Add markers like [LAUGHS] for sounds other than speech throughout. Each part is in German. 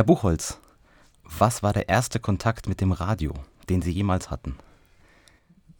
Herr Buchholz, was war der erste Kontakt mit dem Radio, den Sie jemals hatten?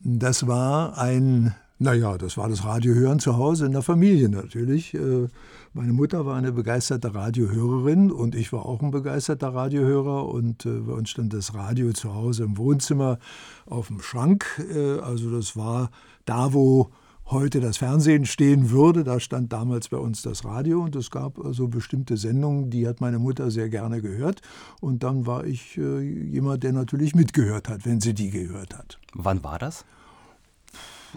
Das war ein, naja, das war das Radiohören zu Hause in der Familie natürlich. Äh, meine Mutter war eine begeisterte Radiohörerin und ich war auch ein begeisterter Radiohörer und äh, bei uns stand das Radio zu Hause im Wohnzimmer auf dem Schrank. Äh, also das war da, wo heute das Fernsehen stehen würde. Da stand damals bei uns das Radio und es gab also bestimmte Sendungen, die hat meine Mutter sehr gerne gehört. Und dann war ich äh, jemand, der natürlich mitgehört hat, wenn sie die gehört hat. Wann war das?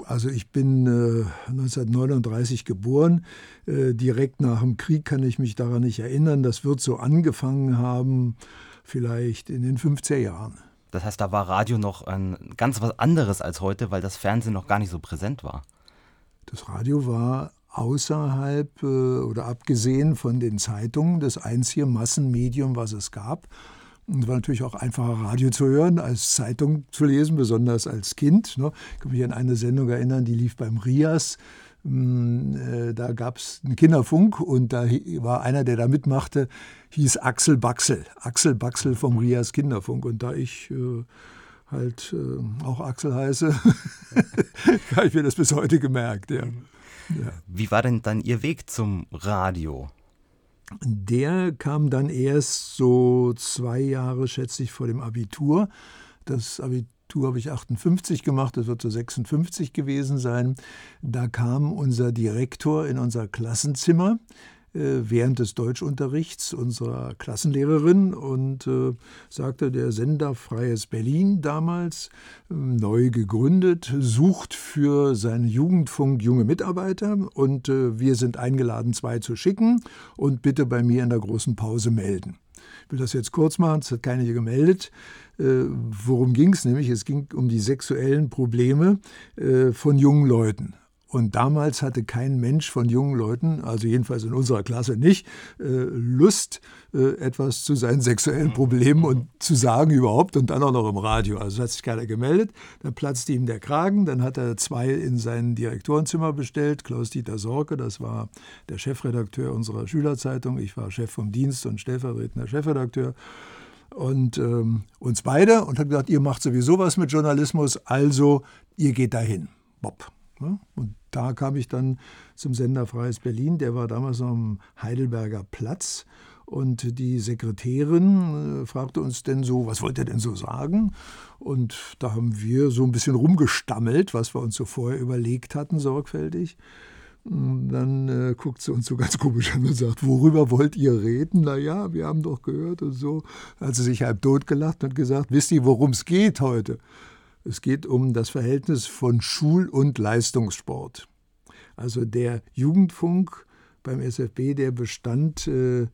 Also ich bin äh, 1939 geboren. Äh, direkt nach dem Krieg kann ich mich daran nicht erinnern. Das wird so angefangen haben, vielleicht in den 50er Jahren. Das heißt, da war Radio noch ein ganz was anderes als heute, weil das Fernsehen noch gar nicht so präsent war. Das Radio war außerhalb äh, oder abgesehen von den Zeitungen das einzige Massenmedium, was es gab. Und war natürlich auch einfacher, Radio zu hören, als Zeitung zu lesen, besonders als Kind. Ne? Ich kann mich an eine Sendung erinnern, die lief beim Rias. Hm, äh, da gab es einen Kinderfunk und da war einer, der da mitmachte, hieß Axel Baxel. Axel Baxel vom Rias Kinderfunk. Und da ich äh, halt äh, auch Axel heiße, [LAUGHS] habe ich mir das bis heute gemerkt. Ja. Ja. Wie war denn dann Ihr Weg zum Radio? Der kam dann erst so zwei Jahre, schätze ich, vor dem Abitur. Das Abitur habe ich 58 gemacht, das wird so 56 gewesen sein. Da kam unser Direktor in unser Klassenzimmer während des Deutschunterrichts unserer Klassenlehrerin und äh, sagte, der Sender Freies Berlin damals, äh, neu gegründet, sucht für seinen Jugendfunk junge Mitarbeiter und äh, wir sind eingeladen, zwei zu schicken und bitte bei mir in der großen Pause melden. Ich will das jetzt kurz machen, es hat keine hier gemeldet. Äh, worum ging es nämlich? Es ging um die sexuellen Probleme äh, von jungen Leuten. Und damals hatte kein Mensch von jungen Leuten, also jedenfalls in unserer Klasse nicht, äh, Lust, äh, etwas zu seinen sexuellen Problemen und zu sagen überhaupt und dann auch noch im Radio. Also hat sich keiner gemeldet. Dann platzte ihm der Kragen. Dann hat er zwei in sein Direktorenzimmer bestellt. Klaus-Dieter Sorke, das war der Chefredakteur unserer Schülerzeitung. Ich war Chef vom Dienst und stellvertretender Chefredakteur und ähm, uns beide und hat gesagt, ihr macht sowieso was mit Journalismus, also ihr geht dahin. Bob. Und da kam ich dann zum Sender Freies Berlin, der war damals noch am Heidelberger Platz. Und die Sekretärin äh, fragte uns denn so, was wollt ihr denn so sagen? Und da haben wir so ein bisschen rumgestammelt, was wir uns so vorher überlegt hatten, sorgfältig. Und dann äh, guckt sie uns so ganz komisch an und sagt, worüber wollt ihr reden? Naja, wir haben doch gehört und so. Hat sie sich halb tot gelacht und gesagt, wisst ihr, worum es geht heute? Es geht um das Verhältnis von Schul- und Leistungssport. Also der Jugendfunk beim SFB, der bestand äh,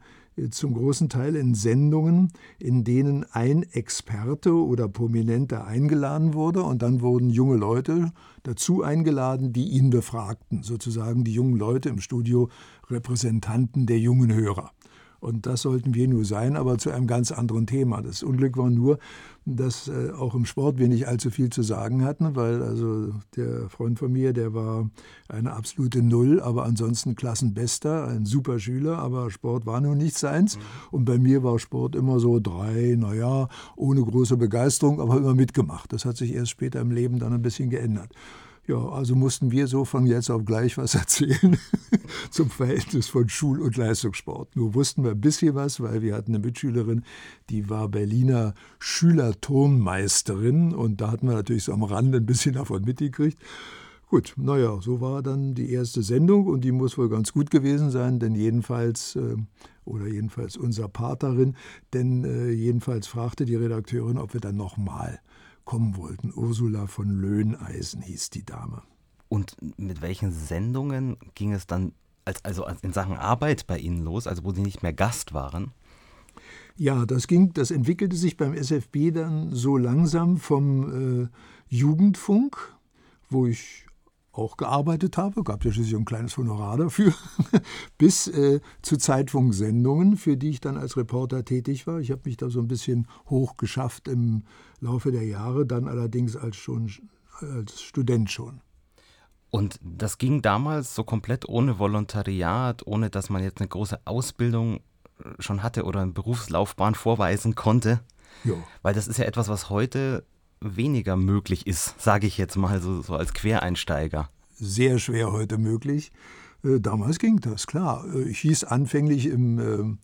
zum großen Teil in Sendungen, in denen ein Experte oder Prominenter eingeladen wurde und dann wurden junge Leute dazu eingeladen, die ihn befragten, sozusagen die jungen Leute im Studio Repräsentanten der jungen Hörer. Und das sollten wir nur sein, aber zu einem ganz anderen Thema. Das Unglück war nur, dass äh, auch im Sport wir nicht allzu viel zu sagen hatten, weil also der Freund von mir, der war eine absolute Null, aber ansonsten Klassenbester, ein super Schüler, aber Sport war nun nicht seins. Mhm. Und bei mir war Sport immer so drei, naja, ohne große Begeisterung, aber immer mitgemacht. Das hat sich erst später im Leben dann ein bisschen geändert. Ja, also mussten wir so von jetzt auf gleich was [LAUGHS] erzählen zum Verhältnis von Schul- und Leistungssport. Nur wussten wir ein bisschen was, weil wir hatten eine Mitschülerin, die war Berliner Schülerturnmeisterin und da hatten wir natürlich so am Rande ein bisschen davon mitgekriegt. Gut, naja, so war dann die erste Sendung und die muss wohl ganz gut gewesen sein, denn jedenfalls, äh, oder jedenfalls unser Paterin, denn äh, jedenfalls fragte die Redakteurin, ob wir dann nochmal kommen wollten. Ursula von Löhneisen hieß die Dame. Und mit welchen Sendungen ging es dann als, also in Sachen Arbeit bei Ihnen los, also wo Sie nicht mehr Gast waren? Ja, das ging, das entwickelte sich beim SFB dann so langsam vom äh, Jugendfunk, wo ich auch gearbeitet habe, gab ja schließlich ein kleines Honorar dafür, [LAUGHS] bis äh, zu Zeitfunksendungen, für die ich dann als Reporter tätig war. Ich habe mich da so ein bisschen hochgeschafft im Laufe der Jahre, dann allerdings als, schon, als Student schon. Und das ging damals so komplett ohne Volontariat, ohne dass man jetzt eine große Ausbildung schon hatte oder eine Berufslaufbahn vorweisen konnte. Ja. Weil das ist ja etwas, was heute weniger möglich ist, sage ich jetzt mal so, so als Quereinsteiger. Sehr schwer heute möglich. Äh, damals ging das, klar. Äh, ich hieß anfänglich im äh,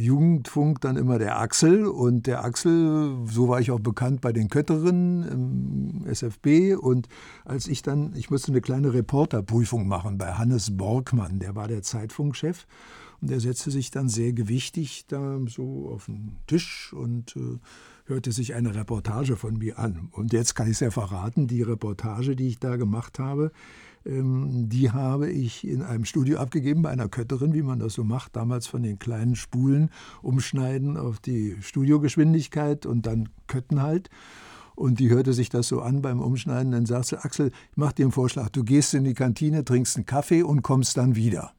Jugendfunk dann immer der Axel und der Axel, so war ich auch bekannt bei den Kötterinnen im SFB und als ich dann, ich musste eine kleine Reporterprüfung machen bei Hannes Borgmann, der war der Zeitfunkchef und der setzte sich dann sehr gewichtig da so auf den Tisch und äh, hörte sich eine Reportage von mir an. Und jetzt kann ich es ja verraten, die Reportage, die ich da gemacht habe, ähm, die habe ich in einem Studio abgegeben bei einer Kötterin, wie man das so macht, damals von den kleinen Spulen umschneiden auf die Studiogeschwindigkeit und dann Kötten halt. Und die hörte sich das so an beim Umschneiden. Dann sagte sie, Axel, ich mache dir einen Vorschlag. Du gehst in die Kantine, trinkst einen Kaffee und kommst dann wieder.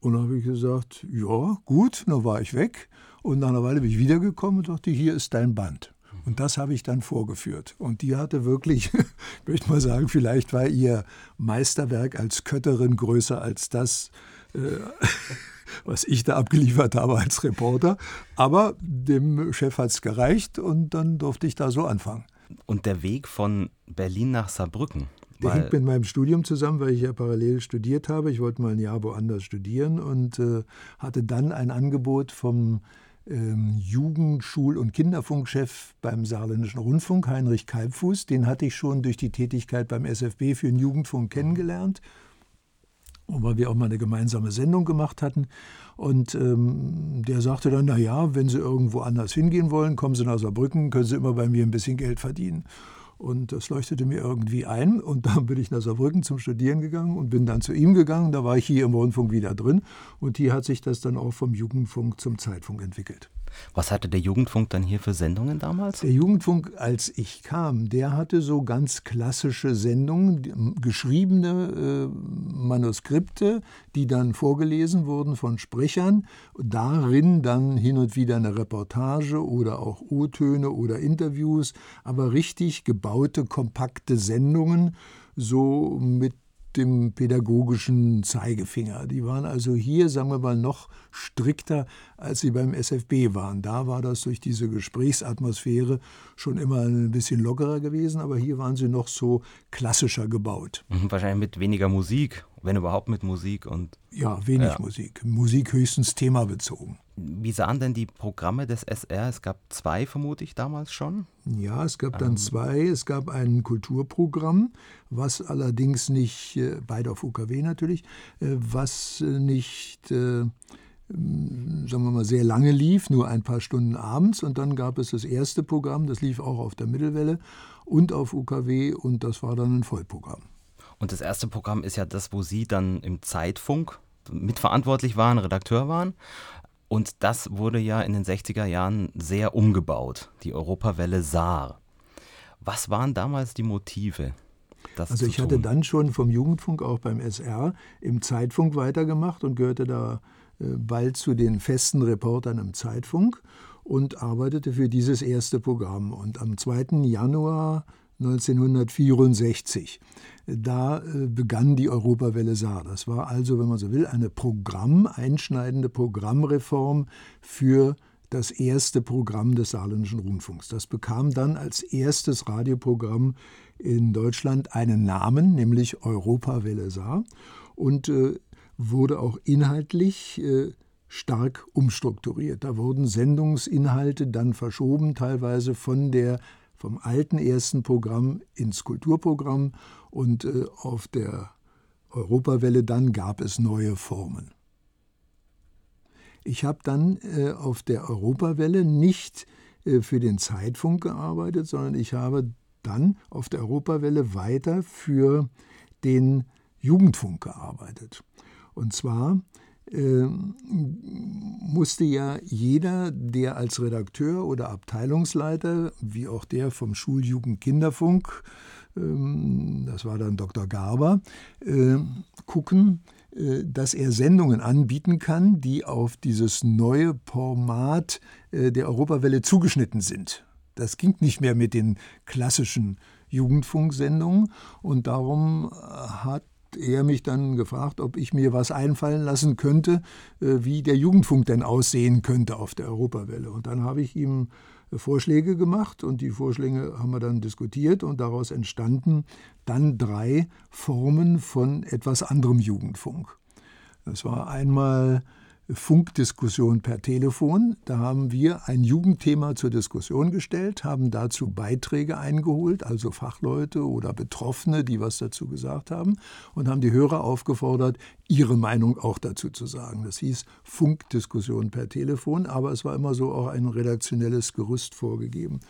Und dann habe ich gesagt, ja, gut, dann war ich weg. Und nach einer Weile bin ich wiedergekommen und dachte, hier ist dein Band. Und das habe ich dann vorgeführt. Und die hatte wirklich, ich [LAUGHS] möchte mal sagen, vielleicht war ihr Meisterwerk als Kötterin größer als das, äh, [LAUGHS] was ich da abgeliefert habe als Reporter. Aber dem Chef hat es gereicht und dann durfte ich da so anfangen. Und der Weg von Berlin nach Saarbrücken, der hängt mit meinem Studium zusammen, weil ich ja parallel studiert habe. Ich wollte mal ein Jahr woanders studieren und äh, hatte dann ein Angebot vom ähm, Jugendschul- und Kinderfunkchef beim Saarländischen Rundfunk, Heinrich Kalbfuß. Den hatte ich schon durch die Tätigkeit beim SFB für den Jugendfunk kennengelernt. Weil wir auch mal eine gemeinsame Sendung gemacht hatten. Und ähm, der sagte dann, naja, wenn Sie irgendwo anders hingehen wollen, kommen Sie nach Saarbrücken, können Sie immer bei mir ein bisschen Geld verdienen. Und das leuchtete mir irgendwie ein. Und [LAUGHS] dann bin ich nach Saarbrücken zum Studieren gegangen und bin dann zu ihm gegangen. Da war ich hier im Rundfunk wieder drin. Und hier hat sich das dann auch vom Jugendfunk zum Zeitfunk entwickelt. Was hatte der Jugendfunk dann hier für Sendungen damals? Der Jugendfunk, als ich kam, der hatte so ganz klassische Sendungen, geschriebene äh, Manuskripte, die dann vorgelesen wurden von Sprechern. Darin dann hin und wieder eine Reportage oder auch O-Töne oder Interviews, aber richtig gebaute, kompakte Sendungen, so mit dem pädagogischen Zeigefinger. Die waren also hier, sagen wir mal, noch strikter, als sie beim SFB waren. Da war das durch diese Gesprächsatmosphäre schon immer ein bisschen lockerer gewesen, aber hier waren sie noch so klassischer gebaut. Mhm, wahrscheinlich mit weniger Musik, wenn überhaupt mit Musik und ja, wenig ja. Musik. Musik höchstens themabezogen. Wie sahen denn die Programme des SR? Es gab zwei, vermute ich, damals schon. Ja, es gab dann ähm. zwei. Es gab ein Kulturprogramm, was allerdings nicht, äh, beide auf UKW natürlich, äh, was äh, nicht sagen wir mal, sehr lange lief, nur ein paar Stunden abends. Und dann gab es das erste Programm, das lief auch auf der Mittelwelle und auf UKW und das war dann ein Vollprogramm. Und das erste Programm ist ja das, wo Sie dann im Zeitfunk mitverantwortlich waren, Redakteur waren. Und das wurde ja in den 60er Jahren sehr umgebaut, die Europawelle Saar. Was waren damals die Motive? also ich hatte dann schon vom Jugendfunk auch beim SR im Zeitfunk weitergemacht und gehörte da äh, bald zu den festen Reportern im Zeitfunk und arbeitete für dieses erste Programm. Und am 2. Januar 1964. Da äh, begann die Europawelle Saar. Das war also, wenn man so will, eine Programm, einschneidende Programmreform für das erste Programm des Saarländischen Rundfunks. Das bekam dann als erstes Radioprogramm in Deutschland einen Namen, nämlich Europawelle Saar und äh, wurde auch inhaltlich äh, stark umstrukturiert. Da wurden Sendungsinhalte dann verschoben, teilweise von der vom alten ersten Programm ins Kulturprogramm und äh, auf der Europawelle dann gab es neue Formen. Ich habe dann äh, auf der Europawelle nicht äh, für den Zeitfunk gearbeitet, sondern ich habe dann auf der Europawelle weiter für den Jugendfunk gearbeitet. Und zwar ähm, musste ja jeder, der als Redakteur oder Abteilungsleiter, wie auch der vom Schuljugend-Kinderfunk, das war dann Dr. Garber, äh, gucken, äh, dass er Sendungen anbieten kann, die auf dieses neue Format äh, der Europawelle zugeschnitten sind. Das ging nicht mehr mit den klassischen Jugendfunksendungen und darum hat er mich dann gefragt, ob ich mir was einfallen lassen könnte, wie der Jugendfunk denn aussehen könnte auf der Europawelle. Und dann habe ich ihm Vorschläge gemacht und die Vorschläge haben wir dann diskutiert und daraus entstanden dann drei Formen von etwas anderem Jugendfunk. Das war einmal Funkdiskussion per Telefon. Da haben wir ein Jugendthema zur Diskussion gestellt, haben dazu Beiträge eingeholt, also Fachleute oder Betroffene, die was dazu gesagt haben, und haben die Hörer aufgefordert, ihre Meinung auch dazu zu sagen. Das hieß Funkdiskussion per Telefon, aber es war immer so auch ein redaktionelles Gerüst vorgegeben.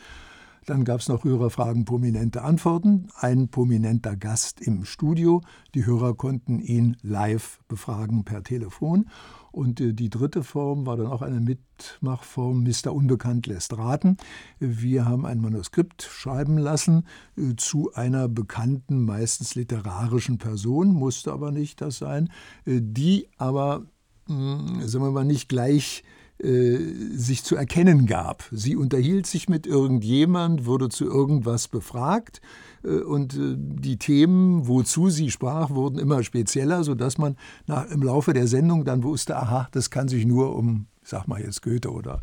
Dann gab es noch Hörerfragen, prominente Antworten, ein prominenter Gast im Studio. Die Hörer konnten ihn live befragen per Telefon. Und äh, die dritte Form war dann auch eine Mitmachform, Mr. Unbekannt lässt raten. Wir haben ein Manuskript schreiben lassen äh, zu einer bekannten, meistens literarischen Person, musste aber nicht das sein, äh, die aber, hm, sagen wir mal, nicht gleich sich zu erkennen gab. Sie unterhielt sich mit irgendjemand, wurde zu irgendwas befragt äh, und äh, die Themen, wozu sie sprach, wurden immer spezieller, sodass man nach, im Laufe der Sendung dann wusste, aha, das kann sich nur um, sag mal jetzt Goethe oder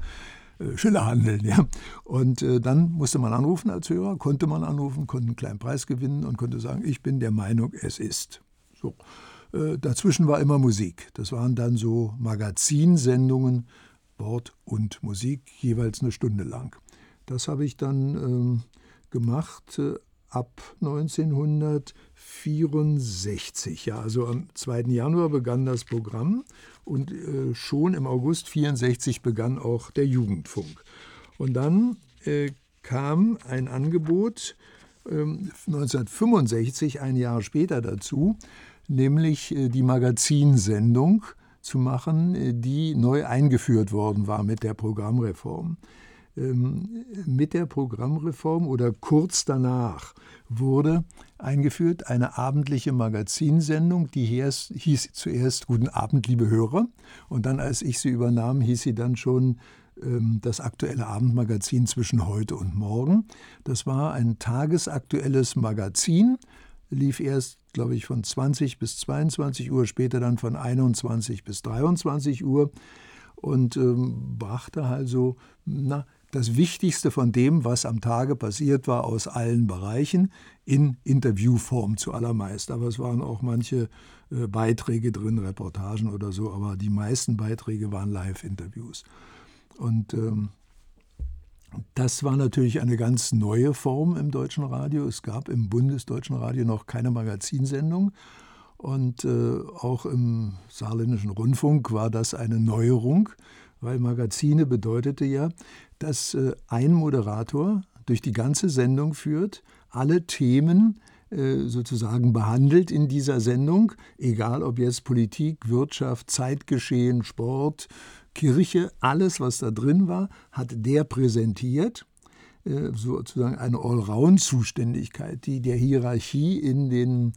äh, Schiller handeln. Ja. Und äh, dann musste man anrufen als Hörer, konnte man anrufen, konnte einen kleinen Preis gewinnen und konnte sagen, ich bin der Meinung, es ist. So. Äh, dazwischen war immer Musik. Das waren dann so Magazinsendungen, Wort und Musik, jeweils eine Stunde lang. Das habe ich dann ähm, gemacht ab 1964. Ja, also am 2. Januar begann das Programm und äh, schon im August 64 begann auch der Jugendfunk. Und dann äh, kam ein Angebot äh, 1965, ein Jahr später dazu, nämlich äh, die Magazinsendung zu machen, äh, die neu eingeführt worden war mit der Programmreform. Ähm, mit der Programmreform oder kurz danach wurde eingeführt eine abendliche Magazinsendung, die hieß, zuerst Guten Abend, liebe Hörer. Und dann, als ich sie übernahm, hieß sie dann schon ähm, das aktuelle Abendmagazin zwischen heute und morgen. Das war ein tagesaktuelles Magazin, lief erst, glaube ich, von 20 bis 22 Uhr, später dann von 21 bis 23 Uhr und ähm, brachte also na, das Wichtigste von dem, was am Tage passiert war, aus allen Bereichen in Interviewform zuallermeist. Aber es waren auch manche äh, Beiträge drin, Reportagen oder so, aber die meisten Beiträge waren Live-Interviews. Und ähm, das war natürlich eine ganz neue Form im deutschen Radio. Es gab im bundesdeutschen Radio noch keine Magazinsendung. Und äh, auch im saarländischen Rundfunk war das eine Neuerung, weil Magazine bedeutete ja, dass äh, ein Moderator durch die ganze Sendung führt, alle Themen äh, sozusagen behandelt in dieser Sendung, egal ob jetzt Politik, Wirtschaft, Zeitgeschehen, Sport, Kirche, alles, was da drin war, hat der präsentiert äh, sozusagen eine Allround-Zuständigkeit, die der Hierarchie in den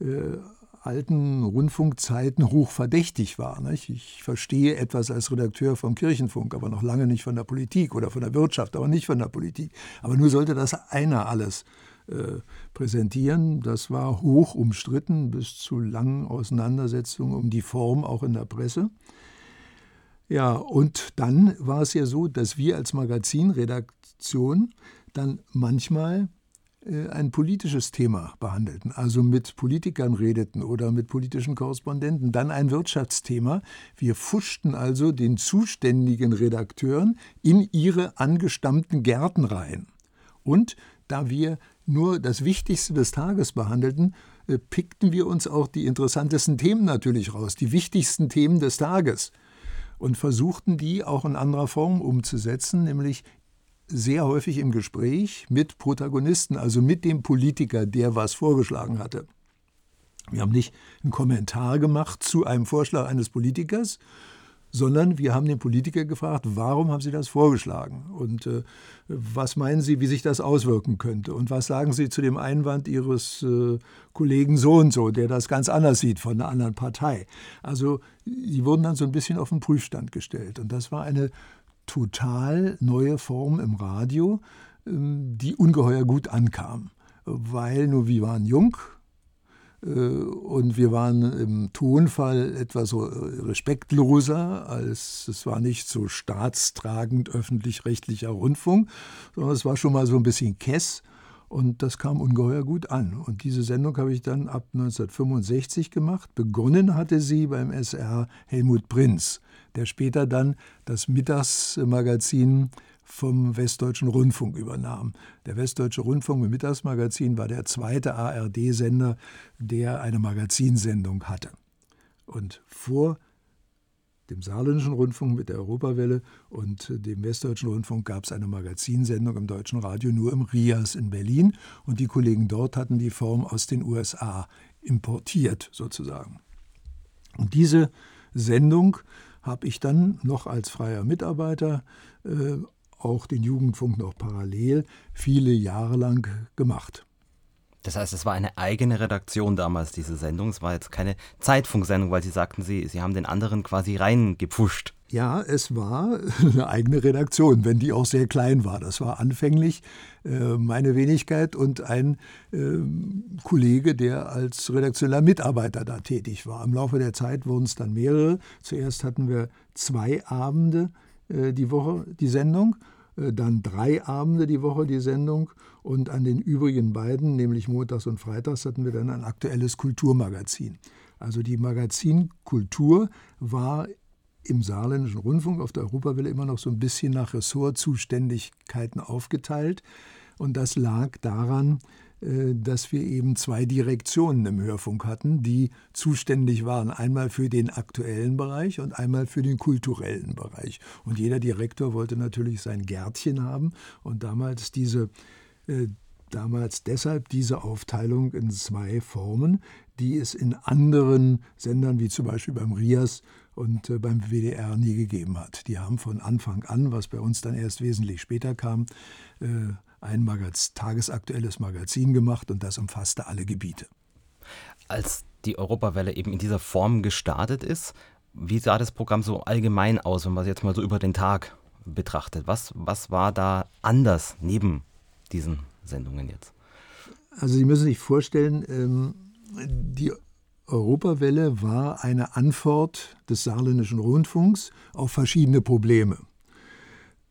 äh, alten Rundfunkzeiten hochverdächtig war. Nicht? Ich verstehe etwas als Redakteur vom Kirchenfunk, aber noch lange nicht von der Politik oder von der Wirtschaft, aber nicht von der Politik. Aber nur sollte das einer alles äh, präsentieren. Das war hoch umstritten bis zu langen Auseinandersetzungen um die Form auch in der Presse. Ja, und dann war es ja so, dass wir als Magazinredaktion dann manchmal äh, ein politisches Thema behandelten, also mit Politikern redeten oder mit politischen Korrespondenten, dann ein Wirtschaftsthema. Wir fuschten also den zuständigen Redakteuren in ihre angestammten Gärten rein. Und da wir nur das Wichtigste des Tages behandelten, äh, pickten wir uns auch die interessantesten Themen natürlich raus, die wichtigsten Themen des Tages und versuchten die auch in anderer Form umzusetzen, nämlich sehr häufig im Gespräch mit Protagonisten, also mit dem Politiker, der was vorgeschlagen hatte. Wir haben nicht einen Kommentar gemacht zu einem Vorschlag eines Politikers, sondern wir haben den Politiker gefragt, warum haben Sie das vorgeschlagen und äh, was meinen Sie, wie sich das auswirken könnte und was sagen Sie zu dem Einwand Ihres äh, Kollegen so und so, der das ganz anders sieht von einer anderen Partei. Also die wurden dann so ein bisschen auf den Prüfstand gestellt und das war eine total neue Form im Radio, ähm, die ungeheuer gut ankam. Weil nur wir waren jung, und wir waren im Tonfall etwas respektloser, als es war nicht so staatstragend öffentlich-rechtlicher Rundfunk, sondern es war schon mal so ein bisschen Kess. Und das kam ungeheuer gut an. Und diese Sendung habe ich dann ab 1965 gemacht. Begonnen hatte sie beim SR Helmut Prinz, der später dann das Mittagsmagazin vom Westdeutschen Rundfunk übernahm. Der Westdeutsche Rundfunk mit Mittagsmagazin war der zweite ARD-Sender, der eine Magazinsendung hatte. Und vor dem Saarländischen Rundfunk mit der Europawelle und dem Westdeutschen Rundfunk gab es eine Magazinsendung im Deutschen Radio nur im RIAS in Berlin und die Kollegen dort hatten die Form aus den USA importiert sozusagen. Und diese Sendung habe ich dann noch als freier Mitarbeiter äh, auch den Jugendfunk noch parallel viele Jahre lang gemacht. Das heißt, es war eine eigene Redaktion damals, diese Sendung. Es war jetzt keine Zeitfunksendung, weil Sie sagten, Sie, Sie haben den anderen quasi reingepfuscht. Ja, es war [LAUGHS] eine eigene Redaktion, wenn die auch sehr klein war. Das war anfänglich äh, meine Wenigkeit und ein äh, Kollege, der als redaktioneller Mitarbeiter da tätig war. Im Laufe der Zeit wurden es dann mehrere. Zuerst hatten wir zwei Abende die Woche die Sendung, äh, dann drei Abende die Woche die Sendung und an den übrigen beiden, nämlich montags und freitags, hatten wir dann ein aktuelles Kulturmagazin. Also die Magazin Kultur war im saarländischen Rundfunk auf der Europawelle immer noch so ein bisschen nach Ressortzuständigkeiten aufgeteilt. Und das lag daran, äh, dass wir eben zwei Direktionen im Hörfunk hatten, die zuständig waren, einmal für den aktuellen Bereich und einmal für den kulturellen Bereich. Und jeder Direktor wollte natürlich sein Gärtchen haben und damals diese äh, damals deshalb diese Aufteilung in zwei Formen, die es in anderen Sendern wie zum Beispiel beim RIAS und äh, beim WDR nie gegeben hat. Die haben von Anfang an, was bei uns dann erst wesentlich später kam, äh, ein Magaz tagesaktuelles Magazin gemacht und das umfasste alle Gebiete. Als die Europawelle eben in dieser Form gestartet ist, wie sah das Programm so allgemein aus, wenn man es jetzt mal so über den Tag betrachtet? Was, was war da anders neben diesen Sendungen jetzt? Also Sie müssen sich vorstellen, ähm, die Europawelle war eine Antwort des saarländischen Rundfunks auf verschiedene Probleme.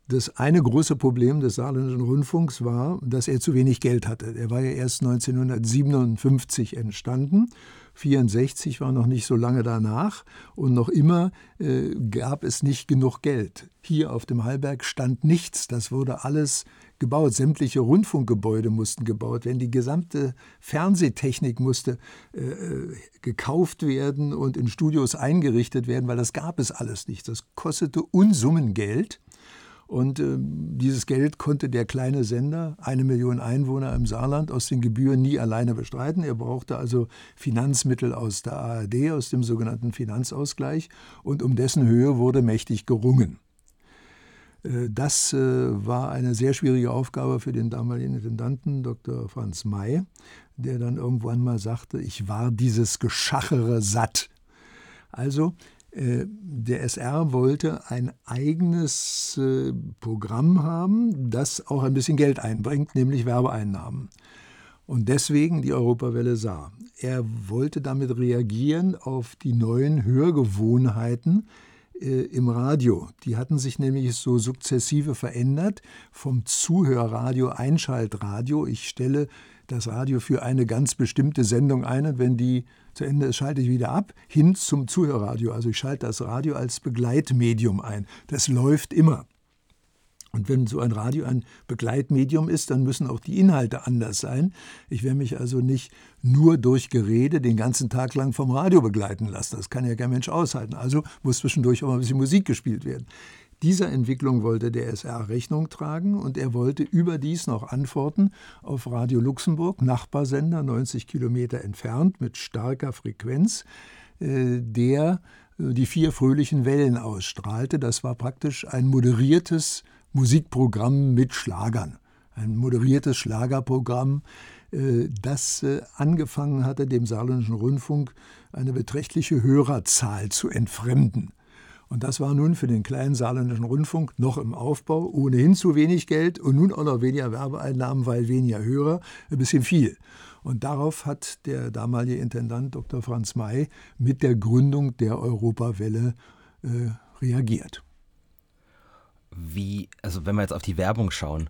Das eine große Problem des Saarländischen Rundfunks war, dass er zu wenig Geld hatte. Er war ja erst 1957 entstanden. 64 war noch nicht so lange danach und noch immer äh, gab es nicht genug Geld. Hier auf dem Hallberg stand nichts. Das wurde alles gebaut. Sämtliche Rundfunkgebäude mussten gebaut werden. Die gesamte Fernsehtechnik musste äh, äh gekauft werden und in Studios eingerichtet werden, weil das gab es alles nicht. Das kostete Unsummen Geld. Und äh, dieses Geld konnte der kleine Sender, eine Million Einwohner im Saarland, aus den Gebühren nie alleine bestreiten. Er brauchte also Finanzmittel aus der ARD, aus dem sogenannten Finanzausgleich. Und um dessen Höhe wurde mächtig gerungen. Äh, das äh, war eine sehr schwierige Aufgabe für den damaligen Intendanten Dr. Franz May, der dann irgendwann mal sagte, ich war dieses Geschachere satt. Also der SR wollte ein eigenes äh, Programm haben, das auch ein bisschen Geld einbringt, nämlich Werbeeinnahmen. Und deswegen die Europawelle sah. Er wollte damit reagieren auf die neuen Hörgewohnheiten äh, im Radio. Die hatten sich nämlich so sukzessive verändert vom Zuhörradio, Einschaltradio. Ich stelle das Radio für eine ganz bestimmte Sendung ein und wenn die zu Ende ist, schalte ich wieder ab, hin zum Zuhörradio. Also ich schalte das Radio als Begleitmedium ein. Das läuft immer. Und wenn so ein Radio ein Begleitmedium ist, dann müssen auch die Inhalte anders sein. Ich werde mich also nicht nur durch Gerede den ganzen Tag lang vom Radio begleiten lassen. Das kann ja kein Mensch aushalten. Also muss zwischendurch auch mal ein bisschen Musik gespielt werden. Dieser Entwicklung wollte der SR Rechnung tragen und er wollte überdies noch antworten auf Radio Luxemburg, Nachbarsender 90 Kilometer entfernt mit starker Frequenz, äh, der äh, die vier fröhlichen Wellen ausstrahlte. Das war praktisch ein moderiertes Musikprogramm mit Schlagern. Ein moderiertes Schlagerprogramm, äh, das angefangen hatte, dem Saarländischen Rundfunk eine beträchtliche Hörerzahl zu entfremden. Und das war nun für den kleinen saarländischen Rundfunk noch im Aufbau, ohnehin zu wenig Geld und nun auch noch weniger Werbeeinnahmen, weil weniger Hörer, ein bisschen viel. Und darauf hat der damalige Intendant Dr. Franz May mit der Gründung der Europawelle äh, reagiert. Wie, also wenn wir jetzt auf die Werbung schauen,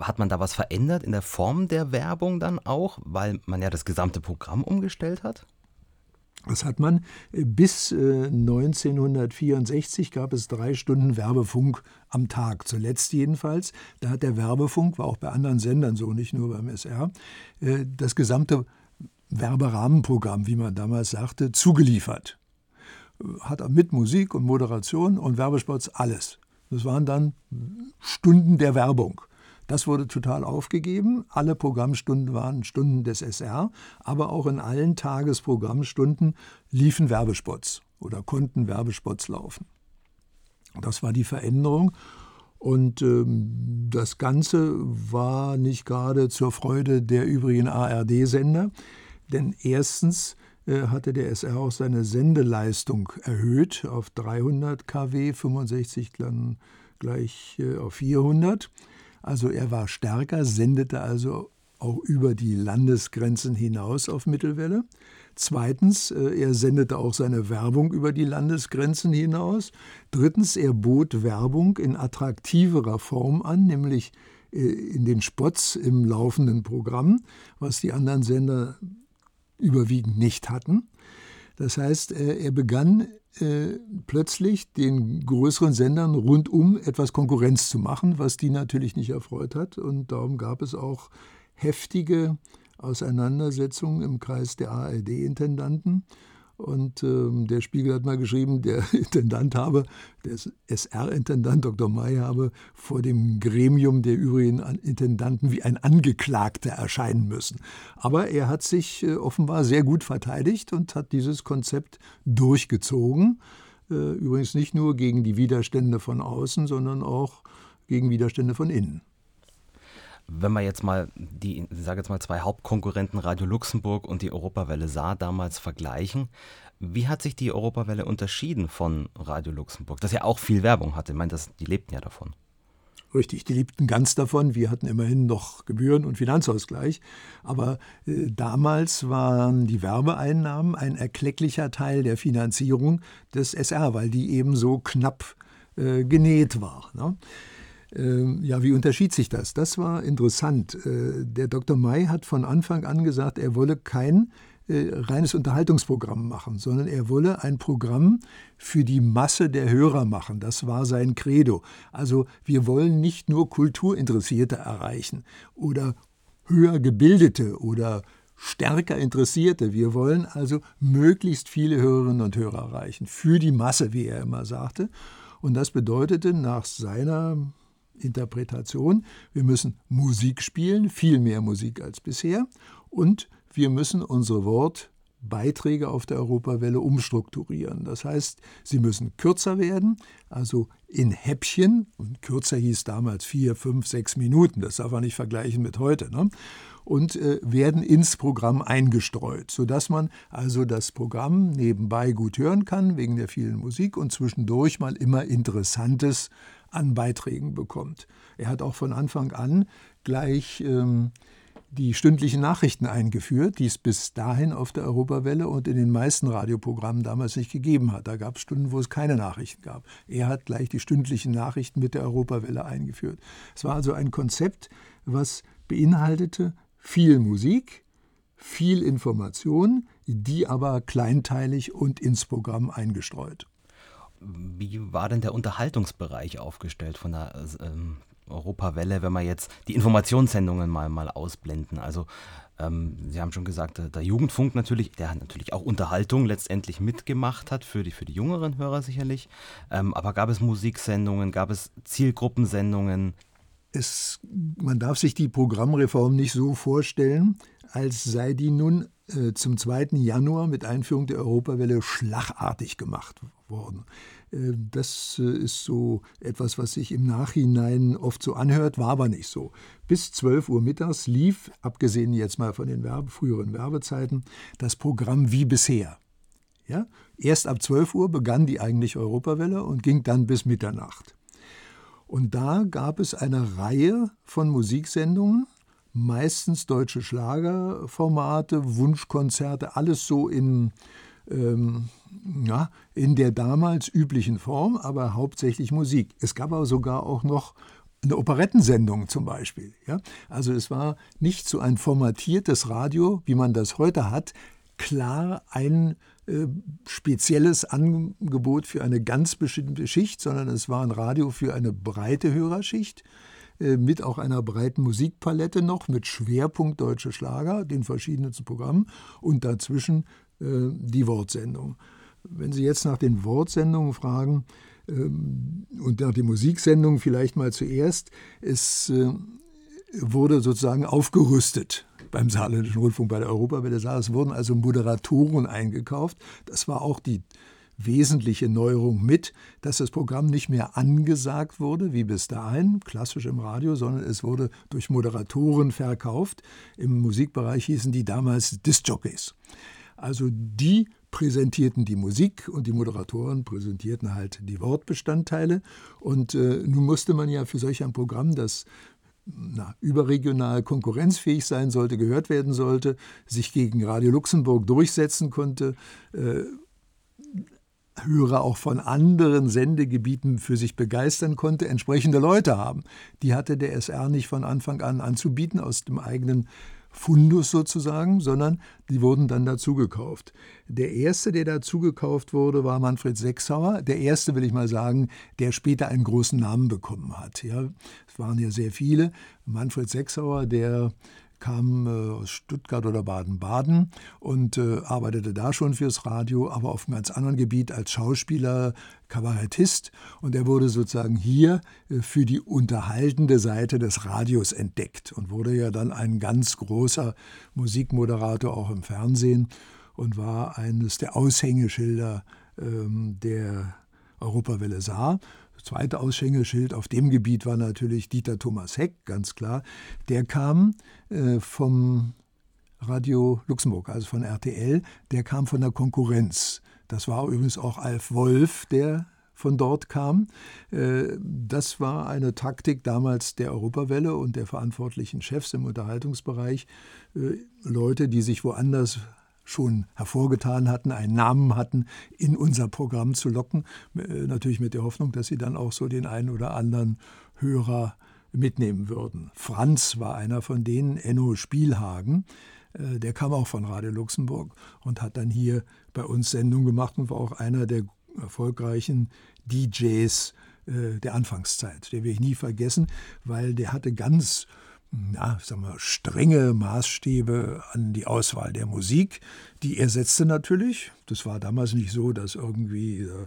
hat man da was verändert in der Form der Werbung dann auch, weil man ja das gesamte Programm umgestellt hat? Das hat man. Bis 1964 gab es drei Stunden Werbefunk am Tag, zuletzt jedenfalls. Da hat der Werbefunk, war auch bei anderen Sendern so, nicht nur beim SR, äh, das gesamte Werberahmenprogramm, wie man damals sagte, zugeliefert. Hat mit Musik und Moderation und Werbespots alles. Das waren dann Stunden der Werbung. Das wurde total aufgegeben. Alle Programmstunden waren Stunden des SR, aber auch in allen Tagesprogrammstunden liefen Werbespots oder konnten Werbespots laufen. Das war die Veränderung. Und ähm, das Ganze war nicht gerade zur Freude der übrigen ARD-Sender, denn erstens äh, hatte der SR auch seine Sendeleistung erhöht auf 300 kW, 65 dann gleich äh, auf 400. Also er war stärker, sendete also auch über die Landesgrenzen hinaus auf Mittelwelle. Zweitens, äh, er sendete auch seine Werbung über die Landesgrenzen hinaus. Drittens, er bot Werbung in attraktiverer Form an, nämlich äh, in den Spots im laufenden Programm, was die anderen Sender überwiegend nicht hatten. Das heißt, äh, er begann äh, plötzlich den größeren Sendern rundum etwas Konkurrenz zu machen, was die natürlich nicht erfreut hat. Und darum gab es auch heftige Auseinandersetzungen im Kreis der ARD-Intendanten. Und ähm, der Spiegel hat mal geschrieben, der [LAUGHS] Intendant habe, der SR-Intendant Dr. May habe vor dem Gremium der übrigen Intendanten wie ein Angeklagter erscheinen müssen. Aber er hat sich äh, offenbar sehr gut verteidigt und hat dieses Konzept durchgezogen. Äh, übrigens nicht nur gegen die Widerstände von außen, sondern auch gegen Widerstände von innen. Wenn man jetzt mal die, sage jetzt mal zwei Hauptkonkurrenten Radio Luxemburg und die Europawelle Saar damals vergleichen, wie hat sich die Europawelle unterschieden von Radio Luxemburg, das ja auch viel Werbung hatte? Ich meine, das, die lebten ja davon. Richtig, die lebten ganz davon. Wir hatten immerhin noch Gebühren und Finanzausgleich. Aber äh, damals waren die Werbeeinnahmen ein erklecklicher Teil der Finanzierung des SR, weil die eben so knapp äh, genäht war. Ne? Ähm, ja, wie unterschied sich das? Das war interessant. Äh, der Dr. May hat von Anfang an gesagt, er wolle kein äh, reines Unterhaltungsprogramm machen, sondern er wolle ein Programm für die Masse der Hörer machen. Das war sein Credo. Also wir wollen nicht nur Kulturinteressierte erreichen oder höher gebildete oder stärker Interessierte. Wir wollen also möglichst viele Hörerinnen und Hörer erreichen, für die Masse, wie er immer sagte. Und das bedeutete nach seiner Interpretation. Wir müssen Musik spielen, viel mehr Musik als bisher. Und wir müssen unsere Wortbeiträge auf der Europawelle umstrukturieren. Das heißt, sie müssen kürzer werden, also in Häppchen. Und kürzer hieß damals vier, fünf, sechs Minuten. Das darf man nicht vergleichen mit heute. Ne? und äh, werden ins Programm eingestreut, sodass man also das Programm nebenbei gut hören kann, wegen der vielen Musik und zwischendurch mal immer Interessantes an Beiträgen bekommt. Er hat auch von Anfang an gleich ähm, die stündlichen Nachrichten eingeführt, die es bis dahin auf der Europawelle und in den meisten Radioprogrammen damals nicht gegeben hat. Da gab es Stunden, wo es keine Nachrichten gab. Er hat gleich die stündlichen Nachrichten mit der Europawelle eingeführt. Es war also ein Konzept, was beinhaltete viel Musik, viel Information, die aber kleinteilig und ins Programm eingestreut. Wie war denn der Unterhaltungsbereich aufgestellt von der ähm, Europawelle, wenn wir jetzt die Informationssendungen mal, mal ausblenden? Also ähm, Sie haben schon gesagt, der, der, Jugendfunk natürlich, der hat natürlich auch Unterhaltung letztendlich mitgemacht hat, für die, für die jüngeren Hörer sicherlich. Ähm, aber gab es Musiksendungen, gab es Zielgruppensendungen? Es, man darf sich die Programmreform nicht so vorstellen, als sei die nun äh, zum 2. Januar mit Einführung der Europawelle schlagartig gemacht worden. Äh, das äh, ist so etwas, was sich im Nachhinein oft so anhört, war aber nicht so. Bis 12 Uhr mittags lief, abgesehen jetzt mal von den Werbe, früheren Werbezeiten, das Programm wie bisher. Ja? Erst ab 12 Uhr begann die eigentliche Europawelle und ging dann bis Mitternacht. Und da gab es eine Reihe von Musiksendungen, meistens deutsche Schlagerformate, Wunschkonzerte, alles so in, ähm, ja, in der damals üblichen Form, aber hauptsächlich Musik. Es gab aber sogar auch noch eine Operettensendung zum Beispiel. Ja? Also es war nicht so ein formatiertes Radio, wie man das heute hat, klar ein äh, spezielles Angebot für eine ganz bestimmte Schicht, sondern es war ein Radio für eine breite Hörerschicht äh, mit auch einer breiten Musikpalette noch, mit Schwerpunkt deutsche Schlager, den verschiedensten Programmen und dazwischen die Wortsendung. Wenn Sie jetzt nach den Wortsendungen fragen ähm, und nach den Musiksendungen vielleicht mal zuerst, es äh, wurde sozusagen aufgerüstet beim Saarländischen Rundfunk, bei der Europawelle Saar. Es wurden also Moderatoren eingekauft. Das war auch die wesentliche Neuerung mit, dass das Programm nicht mehr angesagt wurde, wie bis dahin, klassisch im Radio, sondern es wurde durch Moderatoren verkauft. Im Musikbereich hießen die damals Discjockeys. Also die präsentierten die Musik und die Moderatoren präsentierten halt die Wortbestandteile. Und äh, nun musste man ja für solch ein Programm, das na, überregional konkurrenzfähig sein sollte, gehört werden sollte, sich gegen Radio Luxemburg durchsetzen konnte, äh, Hörer auch von anderen Sendegebieten für sich begeistern konnte, entsprechende Leute haben. Die hatte der SR nicht von Anfang an anzubieten aus dem eigenen Fundus sozusagen, sondern die wurden dann dazugekauft. Der erste, der dazugekauft wurde, war Manfred Sechsauer. Der erste, will ich mal sagen, der später einen großen Namen bekommen hat. Ja, es waren ja sehr viele. Manfred Sechsauer, der kam äh, aus Stuttgart oder Baden-Baden und äh, arbeitete da schon fürs Radio, aber auf einem ganz anderen Gebiet als Schauspieler, Kabarettist. Und er wurde sozusagen hier äh, für die unterhaltende Seite des Radios entdeckt und wurde ja dann ein ganz großer Musikmoderator auch im Fernsehen und war eines der Aushängeschilder ähm, der Europawelle Saar zweite Aushängeschild auf dem Gebiet war natürlich Dieter Thomas Heck, ganz klar. Der kam äh, vom Radio Luxemburg, also von RTL, der kam von der Konkurrenz. Das war übrigens auch Alf Wolf, der von dort kam. Äh, das war eine Taktik damals der Europawelle und der verantwortlichen Chefs im Unterhaltungsbereich, äh, Leute, die sich woanders schon hervorgetan hatten, einen Namen hatten, in unser Programm zu locken. Äh, natürlich mit der Hoffnung, dass sie dann auch so den einen oder anderen Hörer mitnehmen würden. Franz war einer von denen, Enno Spielhagen, äh, der kam auch von Radio Luxemburg und hat dann hier bei uns Sendung gemacht und war auch einer der erfolgreichen DJs äh, der Anfangszeit. Den werde ich nie vergessen, weil der hatte ganz ja, sagen wir, strenge Maßstäbe an die Auswahl der Musik. Die er setzte natürlich. Das war damals nicht so, dass irgendwie äh,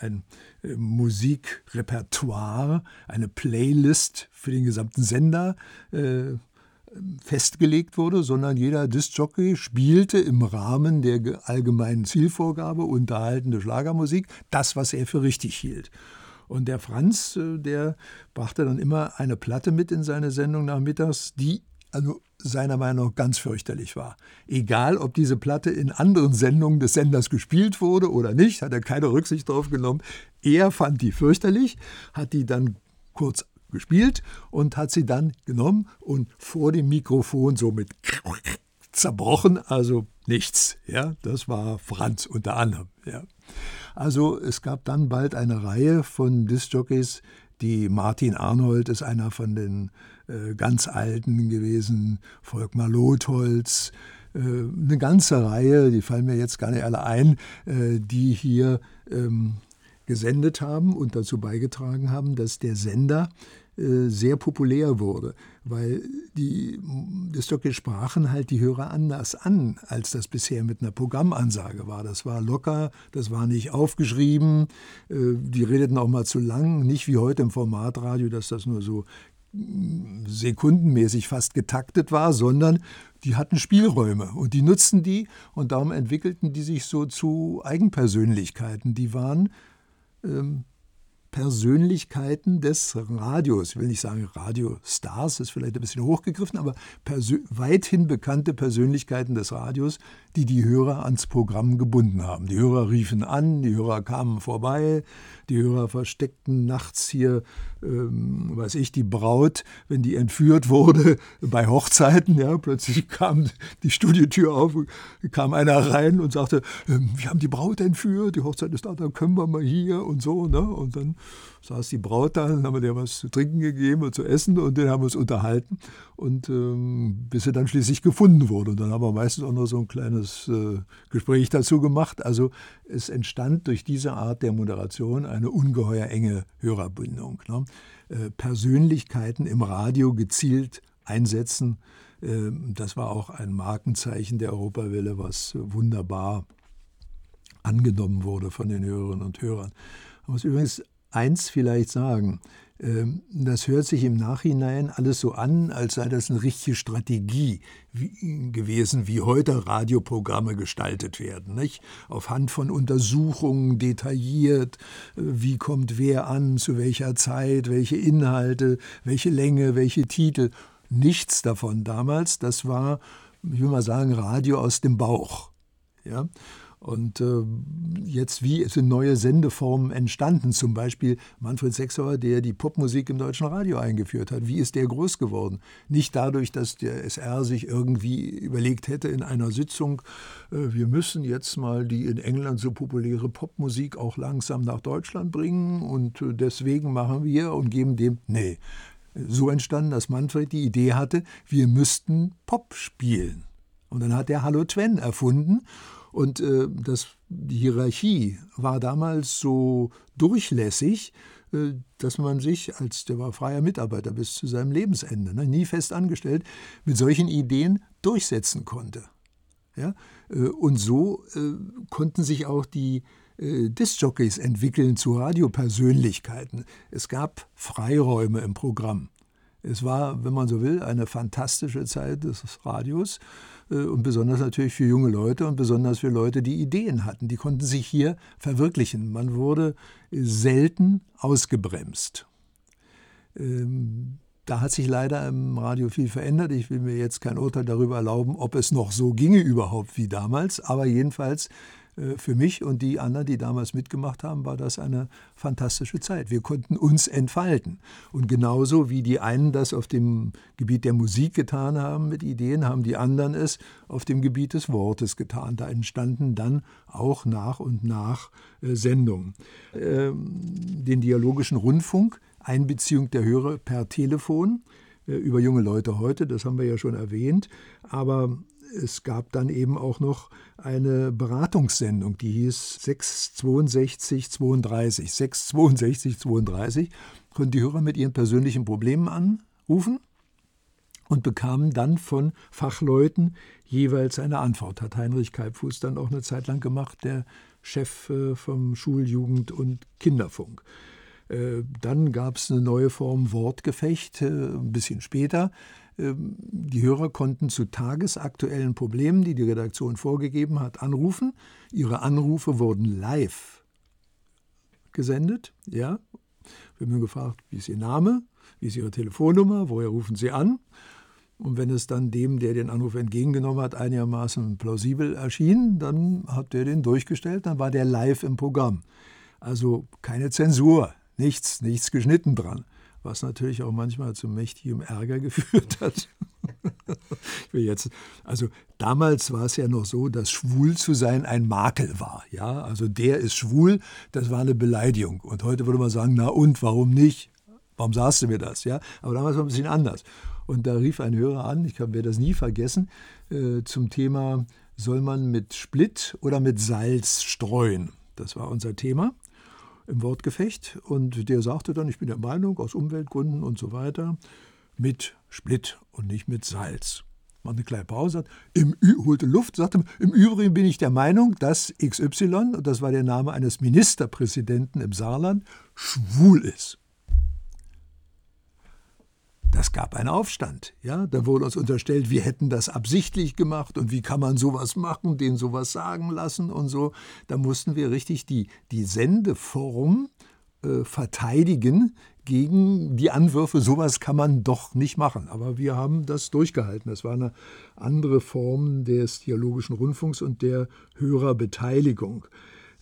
ein äh, Musikrepertoire, eine Playlist für den gesamten Sender äh, festgelegt wurde, sondern jeder Discjockey spielte im Rahmen der allgemeinen Zielvorgabe unterhaltende Schlagermusik das, was er für richtig hielt. Und der Franz, äh, der brachte dann immer eine Platte mit in seine Sendung nachmittags, die also seiner Meinung nach ganz fürchterlich war. Egal, ob diese Platte in anderen Sendungen des Senders gespielt wurde oder nicht, hat er keine Rücksicht drauf genommen. Er fand die fürchterlich, hat die dann kurz gespielt und hat sie dann genommen und vor dem Mikrofon so mit zerbrochen, also nichts. Ja, das war Franz unter anderem. Ja. Also es gab dann bald eine Reihe von Discjockeys, die Martin Arnold ist einer von den äh, ganz Alten gewesen, Volkmar Lotholz, äh, eine ganze Reihe, die fallen mir jetzt gar nicht alle ein, äh, die hier ähm, gesendet haben und dazu beigetragen haben, dass der Sender äh, sehr populär wurde, weil die Disjockey sprachen halt die Hörer anders an, als das bisher mit einer Programmansage war. Das war locker, das war nicht aufgeschrieben, äh, die redeten auch mal zu lang, nicht wie heute im Formatradio, dass das nur so mm, sekundenmäßig fast getaktet war, sondern die hatten Spielräume und die nutzten die und darum entwickelten die sich so zu Eigenpersönlichkeiten. Die waren ähm, Persönlichkeiten des Radios. Ich will nicht sagen Radiostars, ist vielleicht ein bisschen hochgegriffen, aber weithin bekannte Persönlichkeiten des Radios, die die Hörer ans Programm gebunden haben. Die Hörer riefen an, die Hörer kamen vorbei, die Hörer versteckten nachts hier, ähm, weiß ich, die Braut, wenn die entführt wurde [LAUGHS] bei Hochzeiten. Ja, plötzlich [LAUGHS] kam die Studiotür auf, kam einer rein und sagte, ähm, wir haben die Braut entführt, die Hochzeit ist da, dann können wir mal hier und so. Ne? Und dann saß die Braut da, dann haben wir dir was zu trinken gegeben und zu essen und dann haben wir uns unterhalten und ähm, bis sie dann schließlich gefunden wurde. Und dann haben wir meistens auch noch so ein kleines äh, Gespräch dazu gemacht. Also es entstand durch diese Art der Moderation eine ungeheuer enge Hörerbindung. Ne? Äh, Persönlichkeiten im Radio gezielt einsetzen, äh, das war auch ein Markenzeichen der Europawelle, was wunderbar angenommen wurde von den Hörerinnen und Hörern. Man muss übrigens eins vielleicht sagen. Ähm, das hört sich im Nachhinein alles so an, als sei das eine richtige Strategie gewesen, wie heute Radioprogramme gestaltet werden. Nicht? Auf Hand von Untersuchungen detailliert, äh, wie kommt wer an, zu welcher Zeit, welche Inhalte, welche Länge, welche Titel. Nichts davon damals. Das war, ich will mal sagen, Radio aus dem Bauch. Ja? Und äh, jetzt, wie sind neue Sendeformen entstanden? Zum Beispiel Manfred Sechsauer, der die Popmusik im deutschen Radio eingeführt hat. Wie ist der groß geworden? Nicht dadurch, dass der SR sich irgendwie überlegt hätte in einer Sitzung, äh, wir müssen jetzt mal die in England so populäre Popmusik auch langsam nach Deutschland bringen und äh, deswegen machen wir und geben dem. Nee. So entstanden, dass Manfred die Idee hatte, wir müssten Pop spielen. Und dann hat er Hallo Twen erfunden und äh, das, die Hierarchie war damals so durchlässig, äh, dass man sich, als der war freier Mitarbeiter bis zu seinem Lebensende, ne, nie fest angestellt, mit solchen Ideen durchsetzen konnte. Ja? Äh, und so äh, konnten sich auch die äh, Discjockeys entwickeln zu Radiopersönlichkeiten. Es gab Freiräume im Programm. Es war, wenn man so will, eine fantastische Zeit des Radios. Äh, und besonders natürlich für junge Leute und besonders für Leute, die Ideen hatten. Die konnten sich hier verwirklichen. Man wurde selten ausgebremst. Ähm, da hat sich leider im Radio viel verändert. Ich will mir jetzt kein Urteil darüber erlauben, ob es noch so ginge überhaupt wie damals. Aber jedenfalls für mich und die anderen, die damals mitgemacht haben, war das eine fantastische Zeit. Wir konnten uns entfalten. Und genauso wie die einen das auf dem Gebiet der Musik getan haben mit Ideen, haben die anderen es auf dem Gebiet des Wortes getan. Da entstanden dann auch nach und nach äh, Sendungen. Ähm, den dialogischen Rundfunk, Einbeziehung der Hörer per Telefon äh, über junge Leute heute, das haben wir ja schon erwähnt. Aber es gab dann eben auch noch eine Beratungssendung, die hieß 662 32. 662 32 konnten die Hörer mit ihren persönlichen Problemen anrufen und bekamen dann von Fachleuten jeweils eine Antwort. Hat Heinrich Kalbfuß dann auch eine Zeit lang gemacht, der Chef äh, vom Schul-, Jugend- und Kinderfunk. Äh, dann gab es eine neue Form Wortgefecht, äh, ein bisschen später. Ähm, die Hörer konnten zu tagesaktuellen Problemen, die die Redaktion vorgegeben hat, anrufen. Ihre Anrufe wurden live gesendet. Ja. Wir haben gefragt, wie ist Ihr Name, wie ist Ihre Telefonnummer, woher rufen Sie an? Und wenn es dann dem, der den Anruf entgegengenommen hat, einigermaßen plausibel erschien, dann hat der den durchgestellt, dann war der live im Programm. Also keine Zensur, nichts, nichts geschnitten dran was natürlich auch manchmal zu mächtigem Ärger [LAUGHS] geführt hat. jetzt, also damals war es ja noch so, dass schwul zu sein ein Makel war. Ja, also der ist schwul, das war eine Beleidigung. Und heute würde man sagen, na und, warum nicht? Warum sagst du mir das? Ja, aber damals war es ein bisschen anders. Und da rief ein Hörer an, ich werde das nie vergessen, äh, zum Thema, soll man mit Split oder mit Salz streuen? Das war unser Thema im Wortgefecht. Und der sagte dann, ich bin der Meinung, aus Umweltgründen und so weiter, mit Split und nicht mit Salz. Mal eine kleine Pause, hat, im Ü holte Luft, sagte, im Übrigen bin ich der Meinung, dass XY, und das war der Name eines Ministerpräsidenten im Saarland, schwul ist. Das gab einen Aufstand. Ja? Da wurde uns unterstellt, wir hätten das absichtlich gemacht und wie kann man sowas machen, den sowas sagen lassen und so. Da mussten wir richtig die, die Sendeform äh, verteidigen gegen die Anwürfe, sowas kann man doch nicht machen. Aber wir haben das durchgehalten. Das war eine andere Form des dialogischen Rundfunks und der Hörerbeteiligung.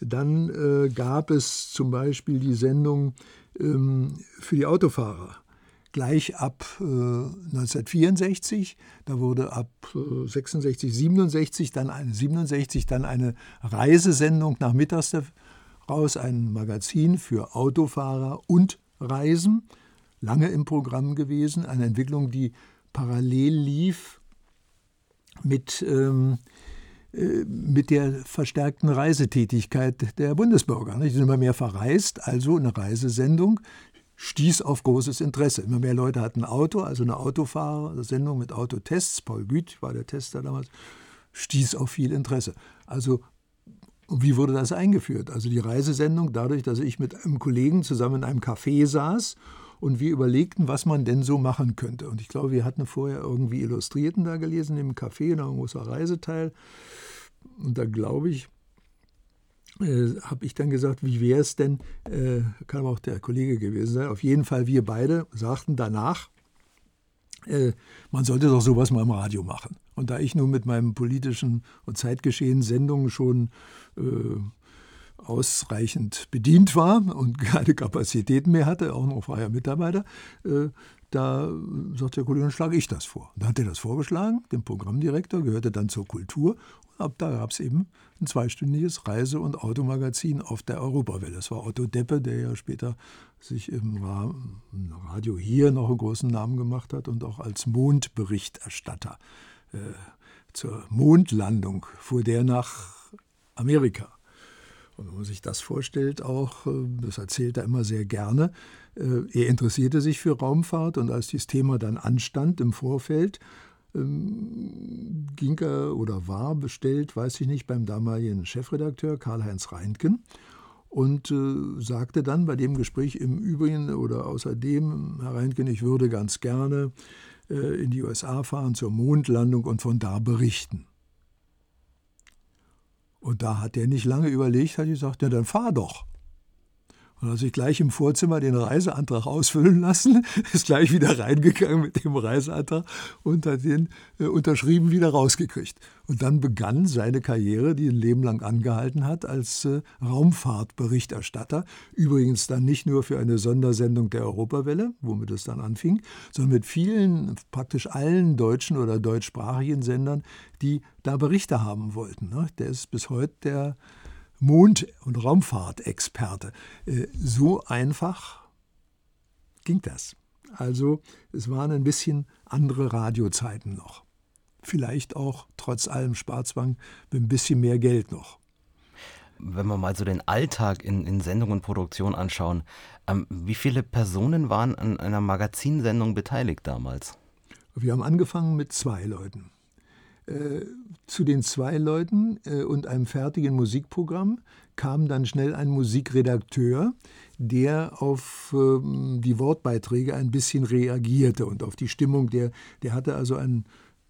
Dann äh, gab es zum Beispiel die Sendung ähm, für die Autofahrer. Gleich ab äh, 1964, da wurde ab äh, 66, 67 dann eine 67 dann eine Reisesendung nach nachmittags raus, ein Magazin für Autofahrer und Reisen, lange im Programm gewesen, eine Entwicklung, die parallel lief mit ähm, äh, mit der verstärkten Reisetätigkeit der Bundesbürger. Die sind immer mehr verreist, also eine Reisesendung stieß auf großes Interesse. Immer mehr Leute hatten Auto, also eine Autofahrersendung mit Autotests. Paul Güth war der Tester damals, stieß auf viel Interesse. Also wie wurde das eingeführt? Also die Reisesendung, dadurch, dass ich mit einem Kollegen zusammen in einem Café saß und wir überlegten, was man denn so machen könnte. Und ich glaube, wir hatten vorher irgendwie Illustrierten da gelesen im Café, da ein großer Reiseteil. Und da glaube ich, äh, habe ich dann gesagt, wie wäre es denn, äh, kann auch der Kollege gewesen sein, auf jeden Fall wir beide sagten danach, äh, man sollte doch sowas mal im Radio machen. Und da ich nun mit meinem politischen und Zeitgeschehen Sendungen schon äh, ausreichend bedient war und [LAUGHS] keine Kapazitäten mehr hatte, auch noch freier Mitarbeiter, äh, da sagt der Kollege, dann schlage ich das vor. Da hat er das vorgeschlagen, dem Programmdirektor, gehörte dann zur Kultur. Ab da gab es eben ein zweistündiges Reise- und Automagazin auf der Europawelle. Das war Otto Deppe, der ja später sich im Radio hier noch einen großen Namen gemacht hat und auch als Mondberichterstatter äh, zur Mondlandung fuhr der nach Amerika. Und wenn man sich das vorstellt, auch, äh, das erzählt er immer sehr gerne, äh, er interessierte sich für Raumfahrt und als dieses Thema dann anstand im Vorfeld, ähm, ging er oder war bestellt, weiß ich nicht, beim damaligen Chefredakteur Karl-Heinz Reintgen und äh, sagte dann bei dem Gespräch im Übrigen oder außerdem, Herr Reintgen, ich würde ganz gerne in die USA fahren zur Mondlandung und von da berichten. Und da hat er nicht lange überlegt, hat gesagt, ja, dann fahr doch. Und hat sich gleich im Vorzimmer den Reiseantrag ausfüllen lassen, [LAUGHS] ist gleich wieder reingegangen mit dem Reiseantrag und hat den äh, unterschrieben wieder rausgekriegt. Und dann begann seine Karriere, die ein Leben lang angehalten hat, als äh, Raumfahrtberichterstatter. Übrigens dann nicht nur für eine Sondersendung der Europawelle, womit es dann anfing, sondern mit vielen, praktisch allen deutschen oder deutschsprachigen Sendern, die da Berichte haben wollten. Ne? Der ist bis heute der Mond- und Raumfahrtexperte. Äh, so einfach ging das. Also es waren ein bisschen andere Radiozeiten noch. Vielleicht auch trotz allem Sparzwang mit ein bisschen mehr Geld noch. Wenn wir mal so den Alltag in, in Sendung und Produktion anschauen, ähm, wie viele Personen waren an einer Magazinsendung beteiligt damals? Wir haben angefangen mit zwei Leuten. Äh, zu den zwei Leuten äh, und einem fertigen Musikprogramm kam dann schnell ein Musikredakteur, der auf ähm, die Wortbeiträge ein bisschen reagierte und auf die Stimmung. Der, der hatte also einen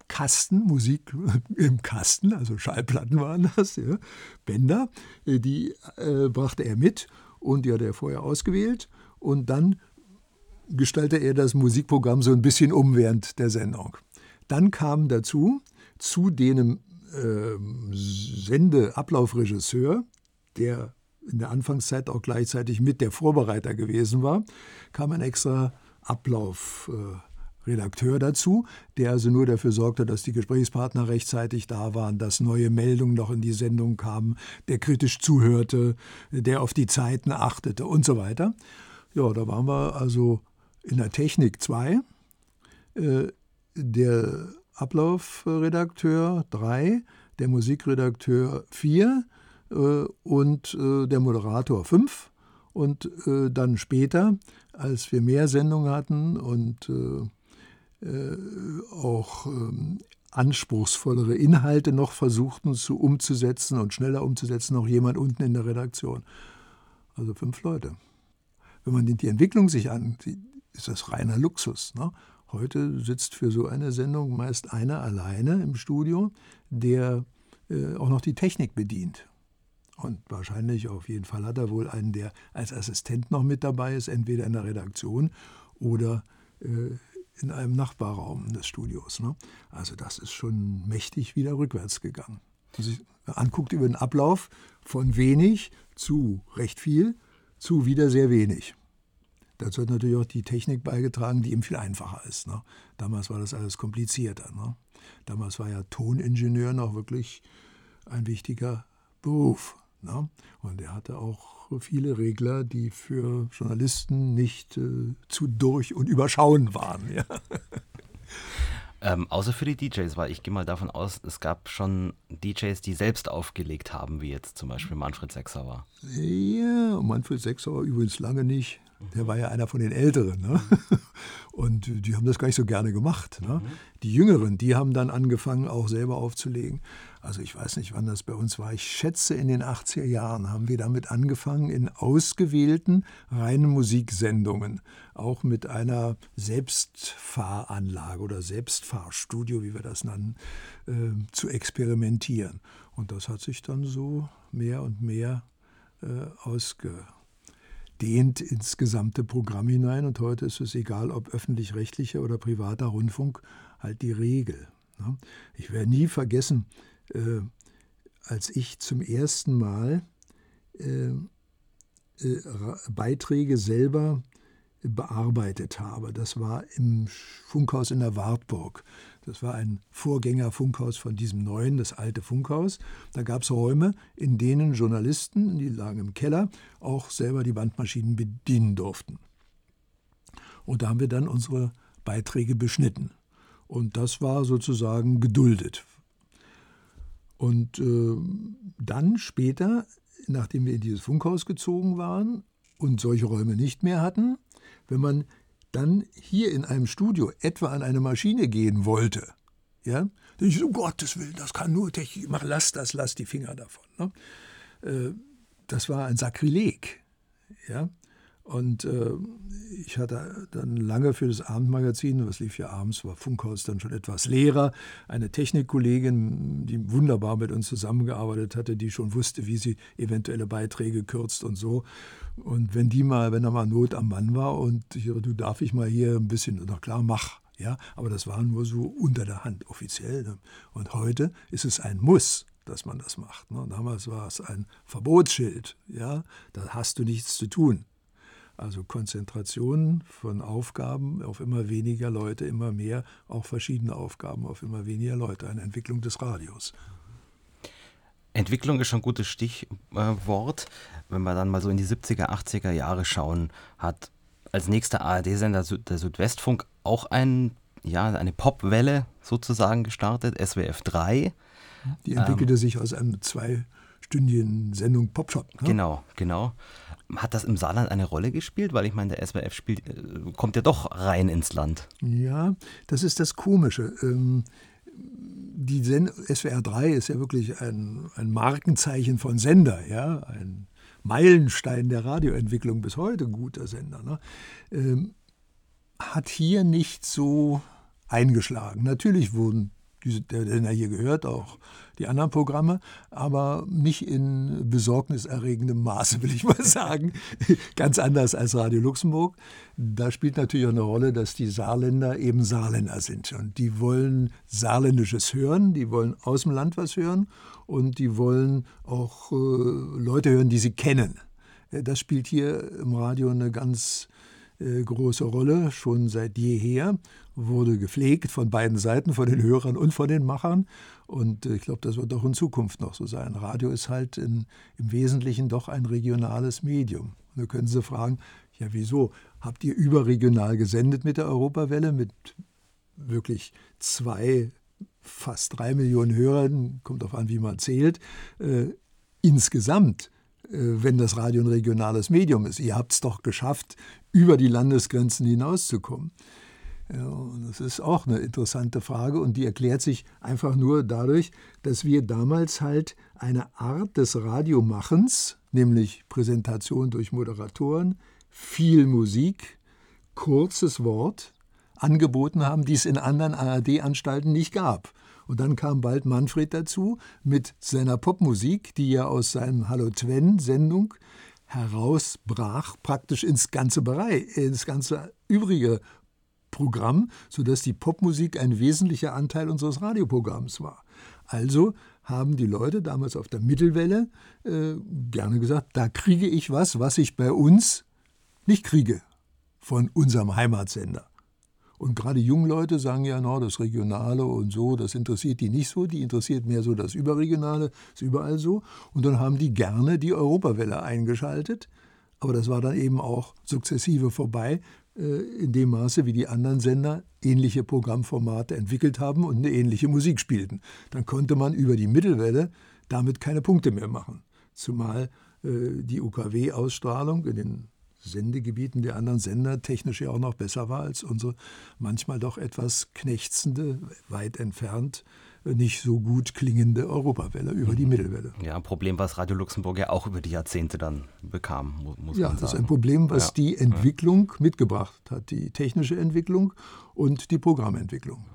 Kasten, Musik [LAUGHS] im Kasten, also Schallplatten waren das, ja, Bänder, äh, die äh, brachte er mit und die hat er vorher ausgewählt und dann gestaltete er das Musikprogramm so ein bisschen um während der Sendung. Dann kam dazu, zu dem äh, Sendeablaufregisseur, der in der Anfangszeit auch gleichzeitig mit der Vorbereiter gewesen war, kam ein extra Ablaufredakteur äh, dazu, der also nur dafür sorgte, dass die Gesprächspartner rechtzeitig da waren, dass neue Meldungen noch in die Sendung kamen, der kritisch zuhörte, der auf die Zeiten achtete und so weiter. Ja, da waren wir also in der Technik 2. Äh, der Ablaufredakteur drei, der Musikredakteur vier äh, und äh, der Moderator fünf. Und äh, dann später, als wir mehr Sendungen hatten und äh, äh, auch ähm, anspruchsvollere Inhalte noch versuchten zu umzusetzen und schneller umzusetzen, noch jemand unten in der Redaktion. Also fünf Leute. Wenn man die Entwicklung sich ansieht, ist das reiner Luxus. Ne? Heute sitzt für so eine Sendung meist einer alleine im Studio, der äh, auch noch die Technik bedient. Und wahrscheinlich, auf jeden Fall hat er wohl einen, der als Assistent noch mit dabei ist, entweder in der Redaktion oder äh, in einem Nachbarraum des Studios. Ne? Also das ist schon mächtig wieder rückwärts gegangen. Wenn sich anguckt über den Ablauf von wenig zu recht viel, zu wieder sehr wenig. Dazu hat natürlich auch die Technik beigetragen, die eben viel einfacher ist. Ne? Damals war das alles komplizierter. Ne? Damals war ja Toningenieur noch wirklich ein wichtiger Beruf. Ne? Und er hatte auch viele Regler, die für Journalisten nicht äh, zu durch und überschauen waren. Ja. [LAUGHS] Ähm, außer für die DJs, weil ich gehe mal davon aus, es gab schon DJs, die selbst aufgelegt haben, wie jetzt zum Beispiel Manfred Sechsauer. Ja, Manfred Sechsauer übrigens lange nicht. Der war ja einer von den Älteren. Ne? [LAUGHS] Und die haben das gar nicht so gerne gemacht. Ne? Die Jüngeren, die haben dann angefangen, auch selber aufzulegen. Also ich weiß nicht, wann das bei uns war. Ich schätze, in den 80er Jahren haben wir damit angefangen, in ausgewählten reinen Musiksendungen, auch mit einer Selbstfahranlage oder Selbstfahrstudio, wie wir das nennen, äh, zu experimentieren. Und das hat sich dann so mehr und mehr äh, ausgewählt dehnt ins gesamte Programm hinein und heute ist es egal, ob öffentlich-rechtlicher oder privater Rundfunk, halt die Regel. Ne? Ich werde nie vergessen, äh, als ich zum ersten Mal äh, äh, Beiträge selber bearbeitet habe. Das war im Funkhaus in der Wartburg. Das war ein Vorgängerfunkhaus von diesem neuen, das alte Funkhaus. Da gab es Räume, in denen Journalisten, die lagen im Keller, auch selber die Bandmaschinen bedienen durften. Und da haben wir dann unsere Beiträge beschnitten. Und das war sozusagen geduldet. Und äh, dann später, nachdem wir in dieses Funkhaus gezogen waren und solche Räume nicht mehr hatten, wenn man dann hier in einem Studio etwa an eine Maschine gehen wollte, ja, dann ich so, um Gottes Willen, das kann nur Technik, mach, lass das, lass die Finger davon. Ne? Äh, das war ein Sakrileg. Ja? Und äh, ich hatte dann lange für das Abendmagazin, was lief ja abends, war Funkhaus dann schon etwas leerer, eine Technikkollegin, die wunderbar mit uns zusammengearbeitet hatte, die schon wusste, wie sie eventuelle Beiträge kürzt und so. Und wenn die mal, wenn da mal Not am Mann war und ich, du darf ich mal hier ein bisschen, na klar, mach. Ja, aber das war nur so unter der Hand offiziell. Ne? Und heute ist es ein Muss, dass man das macht. Ne? Damals war es ein Verbotsschild. Ja, da hast du nichts zu tun. Also Konzentration von Aufgaben auf immer weniger Leute, immer mehr, auch verschiedene Aufgaben auf immer weniger Leute, eine Entwicklung des Radios. Entwicklung ist schon ein gutes Stichwort. Wenn wir dann mal so in die 70er, 80er Jahre schauen, hat als nächster ARD-Sender der Südwestfunk auch ein, ja, eine Popwelle sozusagen gestartet, SWF 3. Die entwickelte ähm, sich aus einem zweistündigen Sendung Popshop. Ne? Genau, genau. Hat das im Saarland eine Rolle gespielt? Weil ich meine, der SWF spielt, äh, kommt ja doch rein ins Land. Ja, das ist das Komische. Ähm, die Sen SWR 3 ist ja wirklich ein, ein Markenzeichen von Sender, ja, ein Meilenstein der Radioentwicklung bis heute, guter Sender. Ne? Ähm, hat hier nicht so eingeschlagen. Natürlich wurden der, den er hier gehört, auch die anderen Programme, aber nicht in besorgniserregendem Maße, will ich mal [LAUGHS] sagen. Ganz anders als Radio Luxemburg. Da spielt natürlich auch eine Rolle, dass die Saarländer eben Saarländer sind. Und die wollen Saarländisches hören, die wollen aus dem Land was hören und die wollen auch äh, Leute hören, die sie kennen. Das spielt hier im Radio eine ganz äh, große Rolle, schon seit jeher, wurde gepflegt von beiden Seiten, von den Hörern und von den Machern. Und äh, ich glaube, das wird auch in Zukunft noch so sein. Radio ist halt in, im Wesentlichen doch ein regionales Medium. Und da können Sie fragen, ja wieso? Habt ihr überregional gesendet mit der Europawelle, mit wirklich zwei, fast drei Millionen Hörern, kommt darauf an, wie man zählt, äh, insgesamt äh, wenn das Radio ein regionales Medium ist. Ihr habt es doch geschafft, über die Landesgrenzen hinauszukommen. Ja, und das ist auch eine interessante Frage und die erklärt sich einfach nur dadurch, dass wir damals halt eine Art des Radiomachens, nämlich Präsentation durch Moderatoren, viel Musik, kurzes Wort, angeboten haben, die es in anderen ARD-Anstalten nicht gab. Und dann kam bald Manfred dazu mit seiner Popmusik, die ja aus seinem Hallo Twen-Sendung herausbrach, praktisch ins ganze Bereich, ins ganze übrige Programm, sodass die Popmusik ein wesentlicher Anteil unseres Radioprogramms war. Also haben die Leute damals auf der Mittelwelle äh, gerne gesagt, da kriege ich was, was ich bei uns nicht kriege von unserem Heimatsender. Und gerade junge Leute sagen ja, no, das Regionale und so, das interessiert die nicht so, die interessiert mehr so das Überregionale, ist überall so. Und dann haben die gerne die Europawelle eingeschaltet. Aber das war dann eben auch sukzessive vorbei, in dem Maße, wie die anderen Sender ähnliche Programmformate entwickelt haben und eine ähnliche Musik spielten. Dann konnte man über die Mittelwelle damit keine Punkte mehr machen. Zumal äh, die UKW-Ausstrahlung in den Sendegebieten der anderen Sender technisch ja auch noch besser war als unsere manchmal doch etwas knechzende, weit entfernt nicht so gut klingende Europawelle über die mhm. Mittelwelle. Ja, ein Problem, was Radio Luxemburg ja auch über die Jahrzehnte dann bekam, muss ja, man sagen. Ja, das ist ein Problem, was ja. die Entwicklung mitgebracht hat, die technische Entwicklung und die Programmentwicklung.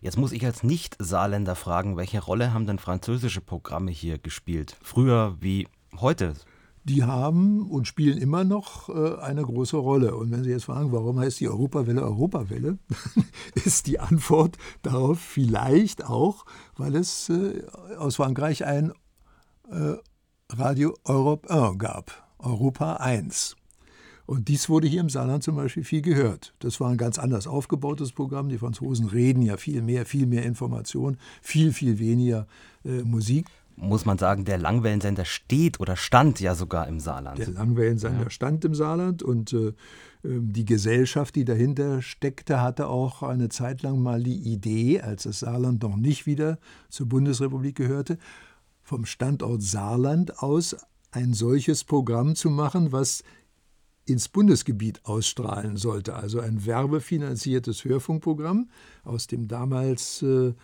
Jetzt muss ich als Nicht-Saarländer fragen, welche Rolle haben denn französische Programme hier gespielt? Früher wie heute? Die haben und spielen immer noch äh, eine große Rolle. Und wenn Sie jetzt fragen, warum heißt die Europawelle Europawelle, [LAUGHS] ist die Antwort darauf vielleicht auch, weil es äh, aus Frankreich ein äh, Radio Europe 1 gab, Europa 1. Und dies wurde hier im Saarland zum Beispiel viel gehört. Das war ein ganz anders aufgebautes Programm. Die Franzosen reden ja viel mehr, viel mehr Information, viel, viel weniger äh, Musik muss man sagen, der Langwellensender steht oder stand ja sogar im Saarland. Der Langwellensender ja. stand im Saarland und äh, ähm, die Gesellschaft, die dahinter steckte, hatte auch eine Zeit lang mal die Idee, als das Saarland noch nicht wieder zur Bundesrepublik gehörte, vom Standort Saarland aus ein solches Programm zu machen, was ins Bundesgebiet ausstrahlen sollte. Also ein werbefinanziertes Hörfunkprogramm aus dem damals äh, äh,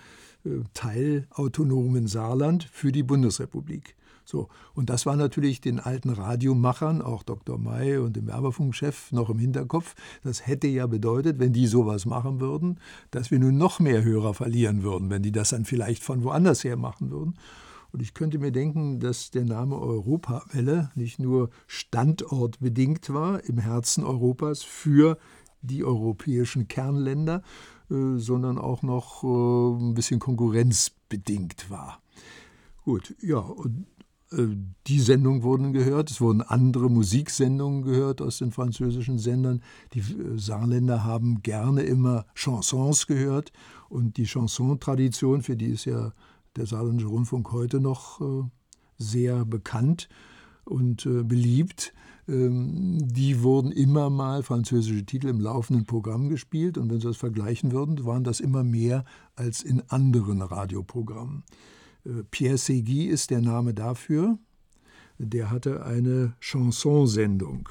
teilautonomen Saarland für die Bundesrepublik. So, und das war natürlich den alten Radiomachern, auch Dr. May und dem Werbefunkchef, noch im Hinterkopf. Das hätte ja bedeutet, wenn die sowas machen würden, dass wir nun noch mehr Hörer verlieren würden, wenn die das dann vielleicht von woanders her machen würden. Und ich könnte mir denken, dass der Name Europawelle nicht nur standortbedingt war im Herzen Europas für die europäischen Kernländer, äh, sondern auch noch äh, ein bisschen konkurrenzbedingt war. Gut, ja, und äh, die Sendungen wurden gehört, es wurden andere Musiksendungen gehört aus den französischen Sendern. Die Saarländer haben gerne immer Chansons gehört und die Chanson-Tradition, für die ist ja der Saarländische Rundfunk heute noch sehr bekannt und beliebt, die wurden immer mal französische Titel im laufenden Programm gespielt und wenn Sie das vergleichen würden, waren das immer mehr als in anderen Radioprogrammen. Äh, Pierre Segui ist der Name dafür. Der hatte eine Chansonsendung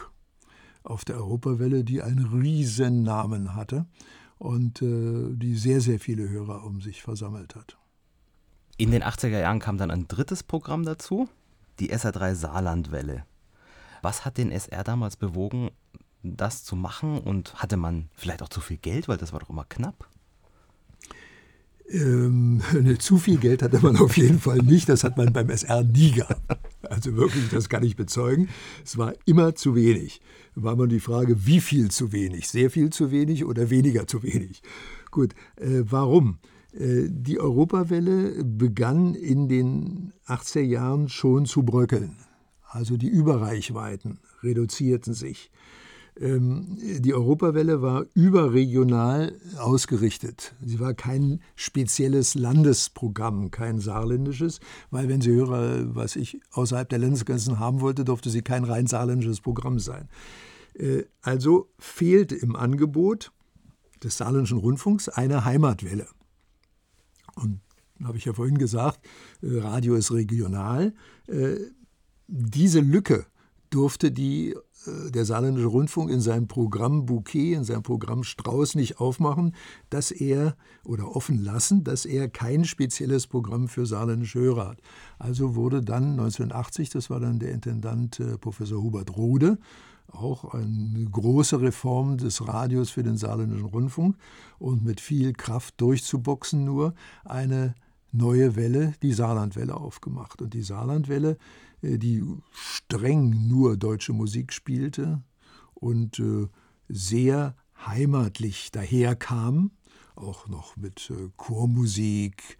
auf der Europawelle, die einen riesen Namen hatte und äh, die sehr, sehr viele Hörer um sich versammelt hat. In den 80er Jahren kam dann ein drittes Programm dazu, die SA3 Saarlandwelle. Was hat den SR damals bewogen, das zu machen? Und hatte man vielleicht auch zu viel Geld, weil das war doch immer knapp? Ähm, [LAUGHS] ne, zu viel Geld hatte man auf jeden Fall nicht. Das hat man beim SR nie gehabt. Also wirklich, das kann ich bezeugen. Es war immer zu wenig. War man die Frage, wie viel zu wenig? Sehr viel zu wenig oder weniger zu wenig? Gut, äh, warum? Äh, die Europawelle begann in den 80er Jahren schon zu bröckeln also die Überreichweiten reduzierten sich. Ähm, die Europawelle war überregional ausgerichtet. Sie war kein spezielles Landesprogramm, kein saarländisches, weil wenn sie Hörer, was ich außerhalb der Landesgrenzen haben wollte, durfte sie kein rein saarländisches Programm sein. Äh, also fehlte im Angebot des saarländischen Rundfunks eine Heimatwelle. Und habe ich ja vorhin gesagt, äh, Radio ist regional. Diese Lücke durfte die, äh, der Saarländische Rundfunk in seinem Programm Bouquet, in seinem Programm Strauß nicht aufmachen, dass er oder offen lassen, dass er kein spezielles Programm für saarländische Hörer hat. Also wurde dann 1980, das war dann der Intendant äh, Professor Hubert Rode, auch eine große Reform des Radios für den Saarländischen Rundfunk und mit viel Kraft durchzuboxen nur eine neue Welle, die Saarlandwelle, aufgemacht. Und die Saarlandwelle, die streng nur deutsche Musik spielte und äh, sehr heimatlich daherkam, auch noch mit äh, Chormusik,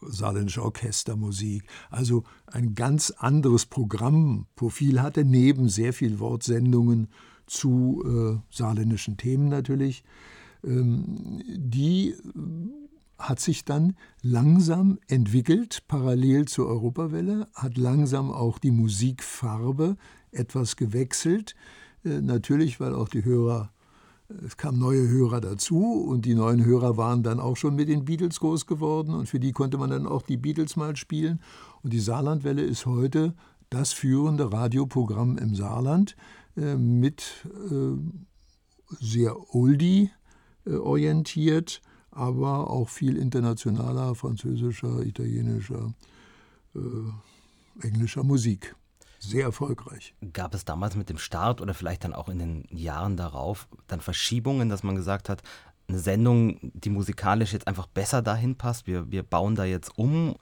saarländische Orchestermusik, also ein ganz anderes Programmprofil hatte, neben sehr viel Wortsendungen zu äh, saarländischen Themen natürlich. Ähm, die hat sich dann langsam entwickelt, parallel zur Europawelle, hat langsam auch die Musikfarbe etwas gewechselt. Äh, natürlich, weil auch die Hörer, es kamen neue Hörer dazu und die neuen Hörer waren dann auch schon mit den Beatles groß geworden und für die konnte man dann auch die Beatles mal spielen. Und die Saarlandwelle ist heute das führende Radioprogramm im Saarland äh, mit äh, sehr oldie orientiert aber auch viel internationaler, französischer, italienischer, äh, englischer Musik. Sehr erfolgreich. Gab es damals mit dem Start oder vielleicht dann auch in den Jahren darauf dann Verschiebungen, dass man gesagt hat, eine Sendung, die musikalisch jetzt einfach besser dahin passt, wir, wir bauen da jetzt um?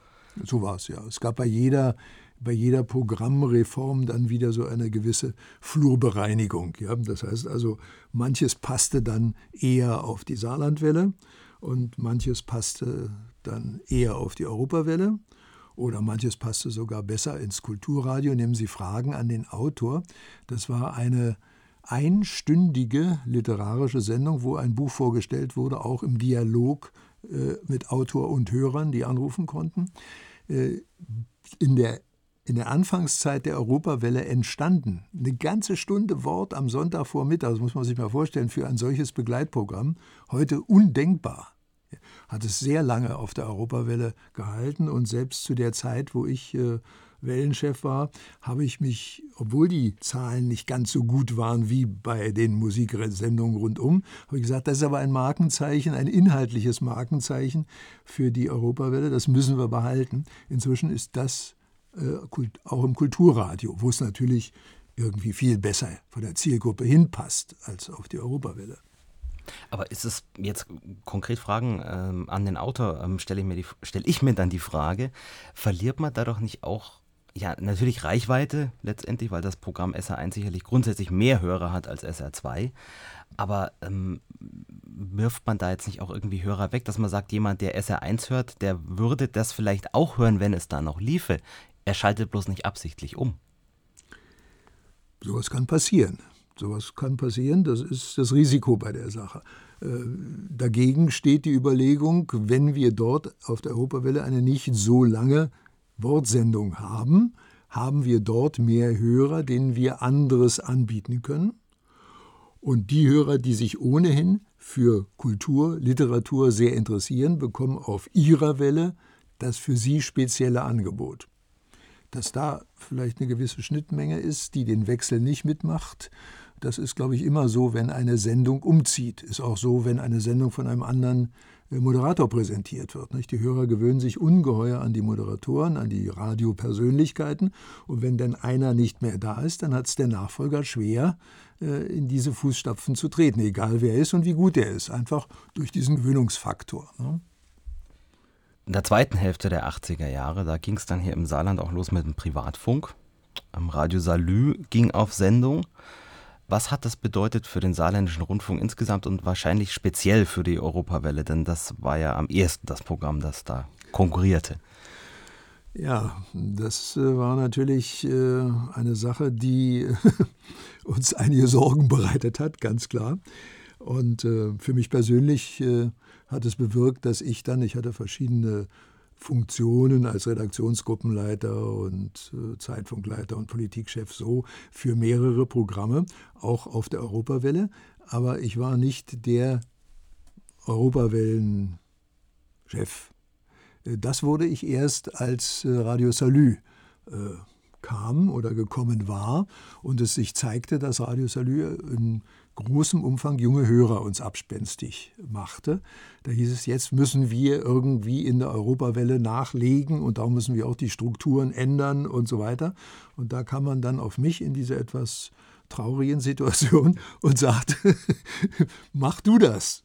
So war es ja. Es gab bei jeder, bei jeder Programmreform dann wieder so eine gewisse Flurbereinigung. Ja? Das heißt also, manches passte dann eher auf die Saarlandwelle und manches passte dann eher auf die Europawelle oder manches passte sogar besser ins Kulturradio. Nehmen Sie Fragen an den Autor. Das war eine einstündige literarische Sendung, wo ein Buch vorgestellt wurde, auch im Dialog äh, mit Autor und Hörern, die anrufen konnten. Äh, in der in der Anfangszeit der Europawelle entstanden. Eine ganze Stunde Wort am Sonntagvormittag, das muss man sich mal vorstellen, für ein solches Begleitprogramm. Heute undenkbar. Hat es sehr lange auf der Europawelle gehalten und selbst zu der Zeit, wo ich äh, Wellenchef war, habe ich mich, obwohl die Zahlen nicht ganz so gut waren wie bei den Musiksendungen rundum, habe ich gesagt, das ist aber ein Markenzeichen, ein inhaltliches Markenzeichen für die Europawelle, das müssen wir behalten. Inzwischen ist das auch im Kulturradio, wo es natürlich irgendwie viel besser von der Zielgruppe hinpasst als auf die Europawelle. Aber ist es jetzt konkret Fragen ähm, an den Autor, ähm, stelle ich, stell ich mir dann die Frage, verliert man dadurch nicht auch, ja, natürlich Reichweite letztendlich, weil das Programm SR1 sicherlich grundsätzlich mehr Hörer hat als SR2, aber ähm, wirft man da jetzt nicht auch irgendwie Hörer weg, dass man sagt, jemand, der SR1 hört, der würde das vielleicht auch hören, wenn es da noch liefe. Er schaltet bloß nicht absichtlich um. Sowas kann passieren. Sowas kann passieren, das ist das Risiko bei der Sache. Äh, dagegen steht die Überlegung, wenn wir dort auf der Europawelle eine nicht so lange Wortsendung haben, haben wir dort mehr Hörer, denen wir anderes anbieten können. Und die Hörer, die sich ohnehin für Kultur, Literatur sehr interessieren, bekommen auf ihrer Welle das für sie spezielle Angebot dass da vielleicht eine gewisse Schnittmenge ist, die den Wechsel nicht mitmacht. Das ist, glaube ich, immer so, wenn eine Sendung umzieht. Ist auch so, wenn eine Sendung von einem anderen äh, Moderator präsentiert wird. Die Hörer gewöhnen sich ungeheuer an die Moderatoren, an die Radiopersönlichkeiten. Und wenn dann einer nicht mehr da ist, dann hat es der Nachfolger schwer, äh, in diese Fußstapfen zu treten, egal wer er ist und wie gut er ist. Einfach durch diesen Gewöhnungsfaktor. Ne? In der zweiten Hälfte der 80er Jahre, da ging es dann hier im Saarland auch los mit dem Privatfunk. Radio Salü ging auf Sendung. Was hat das bedeutet für den saarländischen Rundfunk insgesamt und wahrscheinlich speziell für die Europawelle? Denn das war ja am ehesten das Programm, das da konkurrierte. Ja, das äh, war natürlich äh, eine Sache, die [LAUGHS] uns einige Sorgen bereitet hat, ganz klar. Und äh, für mich persönlich hat es bewirkt, dass ich dann, ich hatte verschiedene Funktionen als Redaktionsgruppenleiter und äh, Zeitfunkleiter und Politikchef so für mehrere Programme, auch auf der Europawelle. Aber ich war nicht der Europawellen-Chef. Äh, das wurde ich erst als äh, Radio Salü äh, kam oder gekommen war und es sich zeigte, dass Radio Salü in großem Umfang junge Hörer uns abspenstig machte. Da hieß es, jetzt müssen wir irgendwie in der Europawelle nachlegen und da müssen wir auch die Strukturen ändern und so weiter. Und da kam man dann auf mich in diese etwas traurigen Situation [LAUGHS] und sagte, [LAUGHS] mach du das.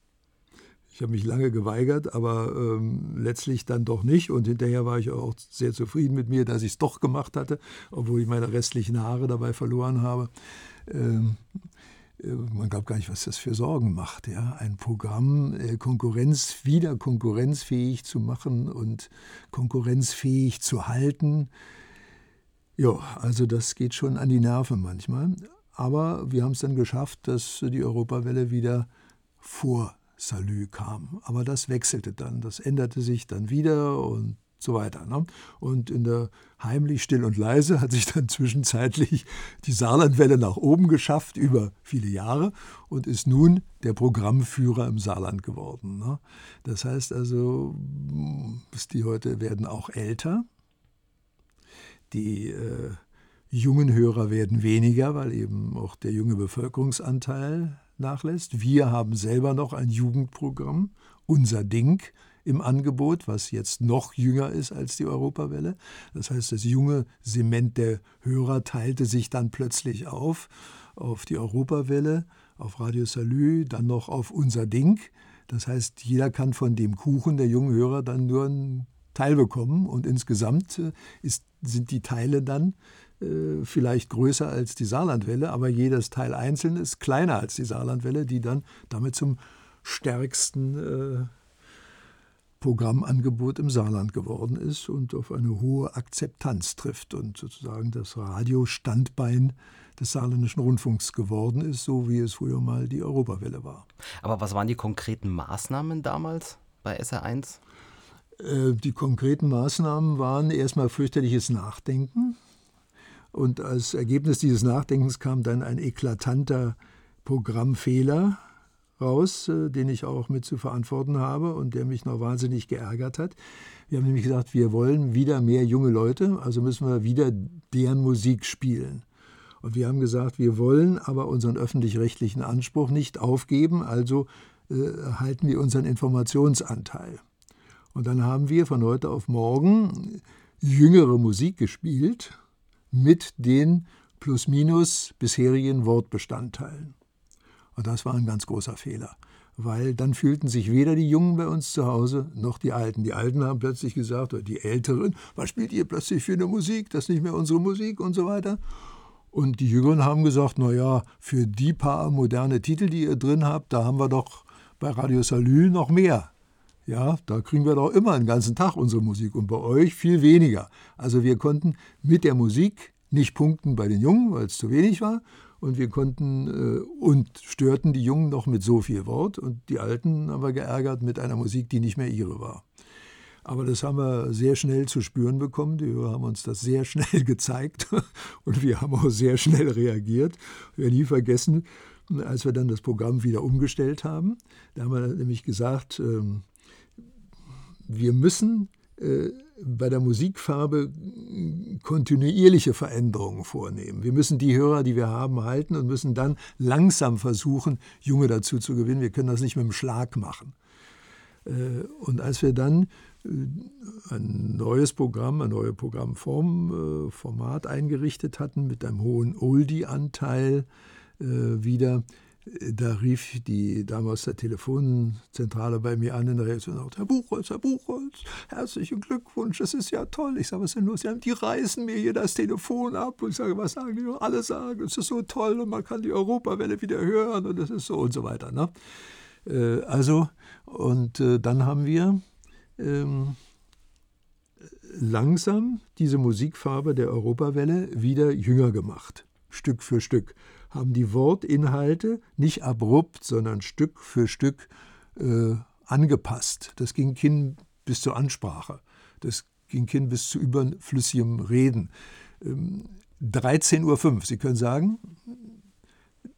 Ich habe mich lange geweigert, aber ähm, letztlich dann doch nicht. Und hinterher war ich auch sehr zufrieden mit mir, dass ich es doch gemacht hatte, obwohl ich meine restlichen Haare dabei verloren habe. Ähm, äh, man glaubt gar nicht, was das für Sorgen macht. Ja? Ein Programm äh, Konkurrenz wieder konkurrenzfähig zu machen und konkurrenzfähig zu halten. Ja, also das geht schon an die Nerven manchmal. Aber wir haben es dann geschafft, dass die Europawelle wieder vor Salü kam. Aber das wechselte dann, das änderte sich dann wieder und so weiter. Ne? Und in der heimlich still und leise hat sich dann [LAUGHS] zwischenzeitlich die Saarlandwelle nach oben geschafft über viele Jahre und ist nun der Programmführer im Saarland geworden. Ne? Das heißt also, die heute werden auch älter. Die äh, jungen Hörer werden weniger, weil eben auch der junge Bevölkerungsanteil nachlässt. Wir haben selber noch ein Jugendprogramm, unser Ding, im Angebot, was jetzt noch jünger ist als die Europawelle. Das heißt, das junge Sement der Hörer teilte sich dann plötzlich auf auf die Europawelle, auf Radio Salü, dann noch auf unser Ding. Das heißt, jeder kann von dem Kuchen der jungen Hörer dann nur einen Teil bekommen und insgesamt äh, ist, sind die Teile dann äh, vielleicht größer als die Saarlandwelle, aber jedes Teil einzeln ist kleiner als die Saarlandwelle, die dann damit zum stärksten äh, Programmangebot im Saarland geworden ist und auf eine hohe Akzeptanz trifft und sozusagen das Radiostandbein des saarländischen Rundfunks geworden ist, so wie es früher mal die Europawelle war. Aber was waren die konkreten Maßnahmen damals bei SR1? Äh, die konkreten Maßnahmen waren erstmal fürchterliches Nachdenken. Und als Ergebnis dieses Nachdenkens kam dann ein eklatanter Programmfehler, raus, äh, den ich auch mit zu verantworten habe und der mich noch wahnsinnig geärgert hat. Wir haben nämlich gesagt, wir wollen wieder mehr junge Leute, also müssen wir wieder deren Musik spielen. Und wir haben gesagt, wir wollen aber unseren öffentlich-rechtlichen Anspruch nicht aufgeben, also äh, halten wir unseren Informationsanteil. Und dann haben wir von heute auf morgen jüngere Musik gespielt mit den plus minus bisherigen Wortbestandteilen. Und das war ein ganz großer Fehler, weil dann fühlten sich weder die Jungen bei uns zu Hause noch die Alten. Die Alten haben plötzlich gesagt, oder die Älteren, was spielt ihr plötzlich für eine Musik? Das ist nicht mehr unsere Musik und so weiter. Und die Jüngeren haben gesagt, naja, für die paar moderne Titel, die ihr drin habt, da haben wir doch bei Radio Salü noch mehr. Ja, da kriegen wir doch immer einen ganzen Tag unsere Musik und bei euch viel weniger. Also wir konnten mit der Musik nicht punkten bei den Jungen, weil es zu wenig war, und wir konnten äh, und störten die Jungen noch mit so viel Wort und die Alten haben wir geärgert mit einer Musik, die nicht mehr ihre war. Aber das haben wir sehr schnell zu spüren bekommen. Die Hörer haben uns das sehr schnell [LAUGHS] gezeigt und wir haben auch sehr schnell reagiert. Wir nie vergessen, als wir dann das Programm wieder umgestellt haben, da haben wir nämlich gesagt, ähm, wir müssen bei der Musikfarbe kontinuierliche Veränderungen vornehmen. Wir müssen die Hörer, die wir haben, halten und müssen dann langsam versuchen, Junge dazu zu gewinnen. Wir können das nicht mit dem Schlag machen. Äh, und als wir dann äh, ein neues Programm, eine neue Programmform, Format eingerichtet hatten mit einem hohen Oldie-Anteil wieder, da rief die Dame aus der Telefonzentrale bei mir an in der Reaktion und Herr Buchholz, Herr Buchholz, herzlichen Glückwunsch, das ist ja toll. Ich sage, was ist denn los? Die reißen mir hier das Telefon ab. Und ich sage, was sagen die? Alle sagen, es ist so toll und man kann die Europawelle wieder hören und das ist so und so weiter. Ne? Äh, also, und äh, dann haben wir ähm, langsam diese Musikfarbe der Europawelle wieder jünger gemacht, Stück für Stück haben die Wortinhalte nicht abrupt, sondern Stück für Stück äh, angepasst. Das ging hin bis zur Ansprache. Das ging hin bis zu überflüssigem Reden. Ähm, 13.05 Uhr, Sie können sagen,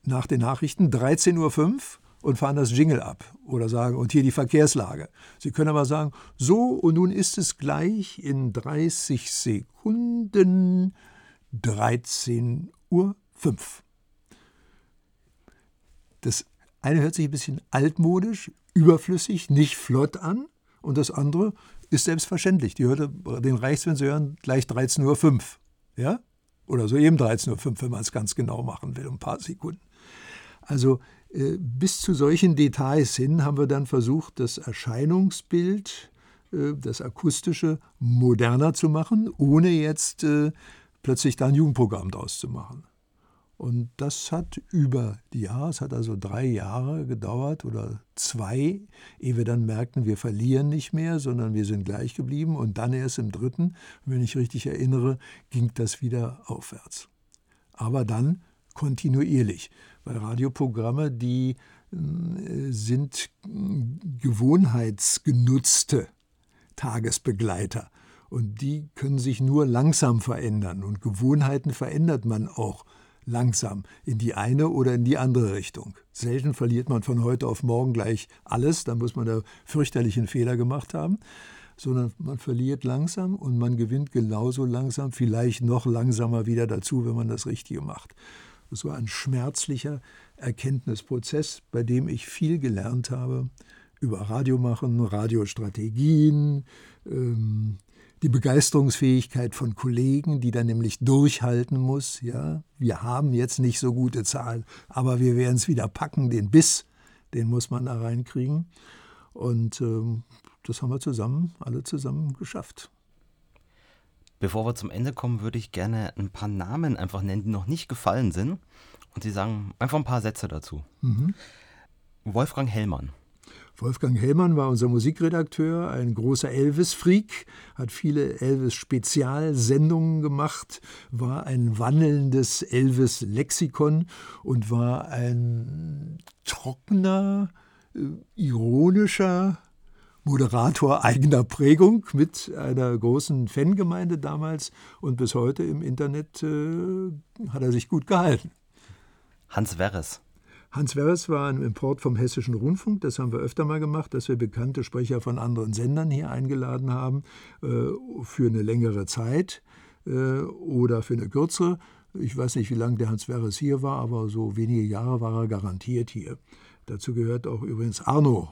nach den Nachrichten 13.05 Uhr und fahren das Jingle ab oder sagen, und hier die Verkehrslage. Sie können aber sagen, so und nun ist es gleich in 30 Sekunden 13.05 Uhr. Das eine hört sich ein bisschen altmodisch, überflüssig, nicht flott an und das andere ist selbstverständlich. Die hörte den Reichsfernsehern gleich 13.05 Uhr. Ja? Oder so eben 13.05 Uhr, wenn man es ganz genau machen will, ein paar Sekunden. Also Äh, bis zu solchen Details hin haben wir dann versucht, das Erscheinungsbild, äh, das akustische, moderner zu machen, ohne jetzt äh, plötzlich da ein Jugendprogramm draus zu machen. Und das hat über die Jahre, es hat also drei Jahre gedauert oder zwei, ehe wir dann merkten, wir verlieren nicht mehr, sondern wir sind gleich geblieben. Und dann erst im dritten, wenn ich richtig erinnere, ging das wieder aufwärts. Aber dann kontinuierlich, weil Radioprogramme, die äh, sind gewohnheitsgenutzte Tagesbegleiter. Und die können sich nur langsam verändern. Und Gewohnheiten verändert man auch langsam in die eine oder in die andere Richtung. Selten verliert man von heute auf morgen gleich alles, da muss man da fürchterlichen Fehler gemacht haben, sondern man verliert langsam und man gewinnt genauso langsam, vielleicht noch langsamer wieder dazu, wenn man das Richtige macht. Das war ein schmerzlicher Erkenntnisprozess, bei dem ich viel gelernt habe über Radiomachen, Radiostrategien, ähm, die Begeisterungsfähigkeit von Kollegen, die dann nämlich durchhalten muss. Ja, wir haben jetzt nicht so gute Zahlen, aber wir werden es wieder packen. Den Biss, den muss man da reinkriegen. Und ähm, das haben wir zusammen, alle zusammen geschafft. Bevor wir zum Ende kommen, würde ich gerne ein paar Namen einfach nennen, die noch nicht gefallen sind. Und Sie sagen einfach ein paar Sätze dazu. Mhm. Wolfgang Hellmann. Wolfgang Hellmann war unser Musikredakteur, ein großer Elvis-Freak, hat viele Elvis-Spezialsendungen gemacht, war ein wandelndes Elvis-Lexikon und war ein trockener, äh, ironischer Moderator eigener Prägung mit einer großen Fangemeinde damals und bis heute im Internet äh, hat er sich gut gehalten. Hans Werres. Hans Werres war ein Import vom Hessischen Rundfunk, das haben wir öfter mal gemacht, dass wir bekannte Sprecher von anderen Sendern hier eingeladen haben äh, für eine längere Zeit äh, oder für eine kürzere. Ich weiß nicht, wie lange der Hans Werres hier war, aber so wenige Jahre war er garantiert hier. Dazu gehört auch übrigens Arno.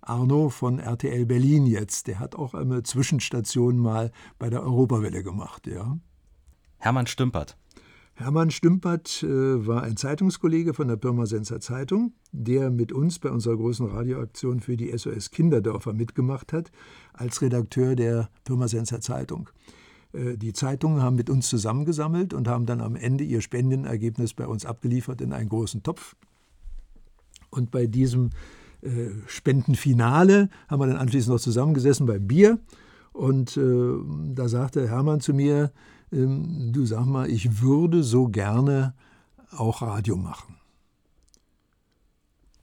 Arno von RTL Berlin jetzt. Der hat auch eine Zwischenstation mal bei der Europawelle gemacht, ja. Hermann Stümpert. Hermann Stümpert äh, war ein Zeitungskollege von der Pirmasenser Zeitung, der mit uns bei unserer großen Radioaktion für die SOS Kinderdörfer mitgemacht hat, als Redakteur der Pirmasenser Zeitung. Äh, die Zeitungen haben mit uns zusammengesammelt und haben dann am Ende ihr Spendenergebnis bei uns abgeliefert in einen großen Topf. Und bei diesem äh, Spendenfinale haben wir dann anschließend noch zusammengesessen beim Bier. Und äh, da sagte Hermann zu mir, ähm, du sag mal, ich würde so gerne auch Radio machen.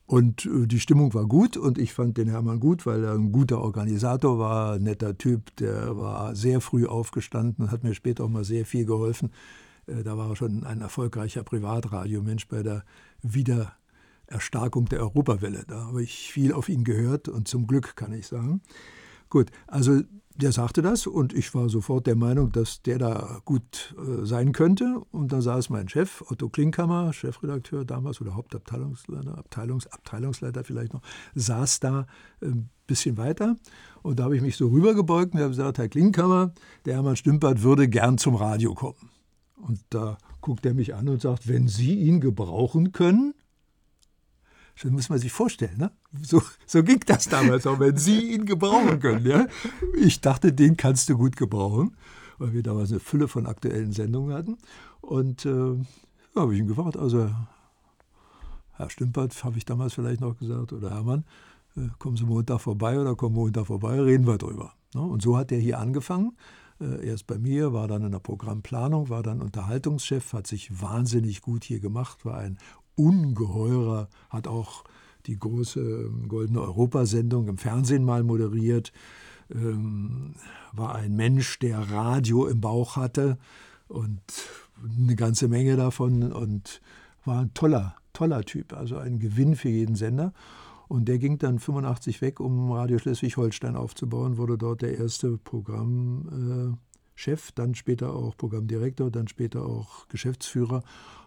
Und äh, die Stimmung war gut und ich fand den Hermann gut, weil er ein guter Organisator war, ein netter Typ, der war sehr früh aufgestanden und hat mir später auch mal sehr viel geholfen. Äh, da war er schon ein erfolgreicher Privatradiomensch bei der Wiedererstarkung der Europawelle. Da habe ich viel auf ihn gehört und zum Glück kann ich sagen. Gut, also der sagte das und ich war sofort der Meinung, dass der da gut äh, sein könnte. Und da saß mein Chef, Otto Klinkhammer, Chefredakteur damals oder Hauptabteilungsleiter, Abteilungs, Abteilungsleiter vielleicht noch, saß da ein äh, bisschen weiter. Und da habe ich mich so rübergebeugt und habe gesagt, Herr Klinkhammer, der Hermann Stümpert würde gern zum Radio kommen. Und da guckt er mich an und sagt, wenn Sie ihn gebrauchen können, das muss man sich vorstellen. Ne? So, so ging das damals auch, wenn Sie ihn gebrauchen können. Ja? Ich dachte, den kannst du gut gebrauchen, weil wir damals eine Fülle von aktuellen Sendungen hatten. Und äh, ja, habe ich ihn gefragt, also Herr Stümpert, habe ich damals vielleicht noch gesagt, oder Hermann, äh, kommen Sie Montag vorbei oder kommen Montag vorbei, reden wir drüber. Ne? Und so hat er hier angefangen. Äh, erst bei mir, war dann in der Programmplanung, war dann Unterhaltungschef, hat sich wahnsinnig gut hier gemacht, war ein ungeheurer, hat auch die große ähm, Goldene Europasendung im Fernsehen mal moderiert, ähm, war ein Mensch, der Radio im Bauch hatte und eine ganze Menge davon und war ein toller, toller Typ, also ein Gewinn für jeden Sender. Und der ging dann 85 weg, um Radio Schleswig-Holstein aufzubauen, wurde dort der erste Programmchef, dann später auch Programmdirektor, dann später auch Geschäftsführer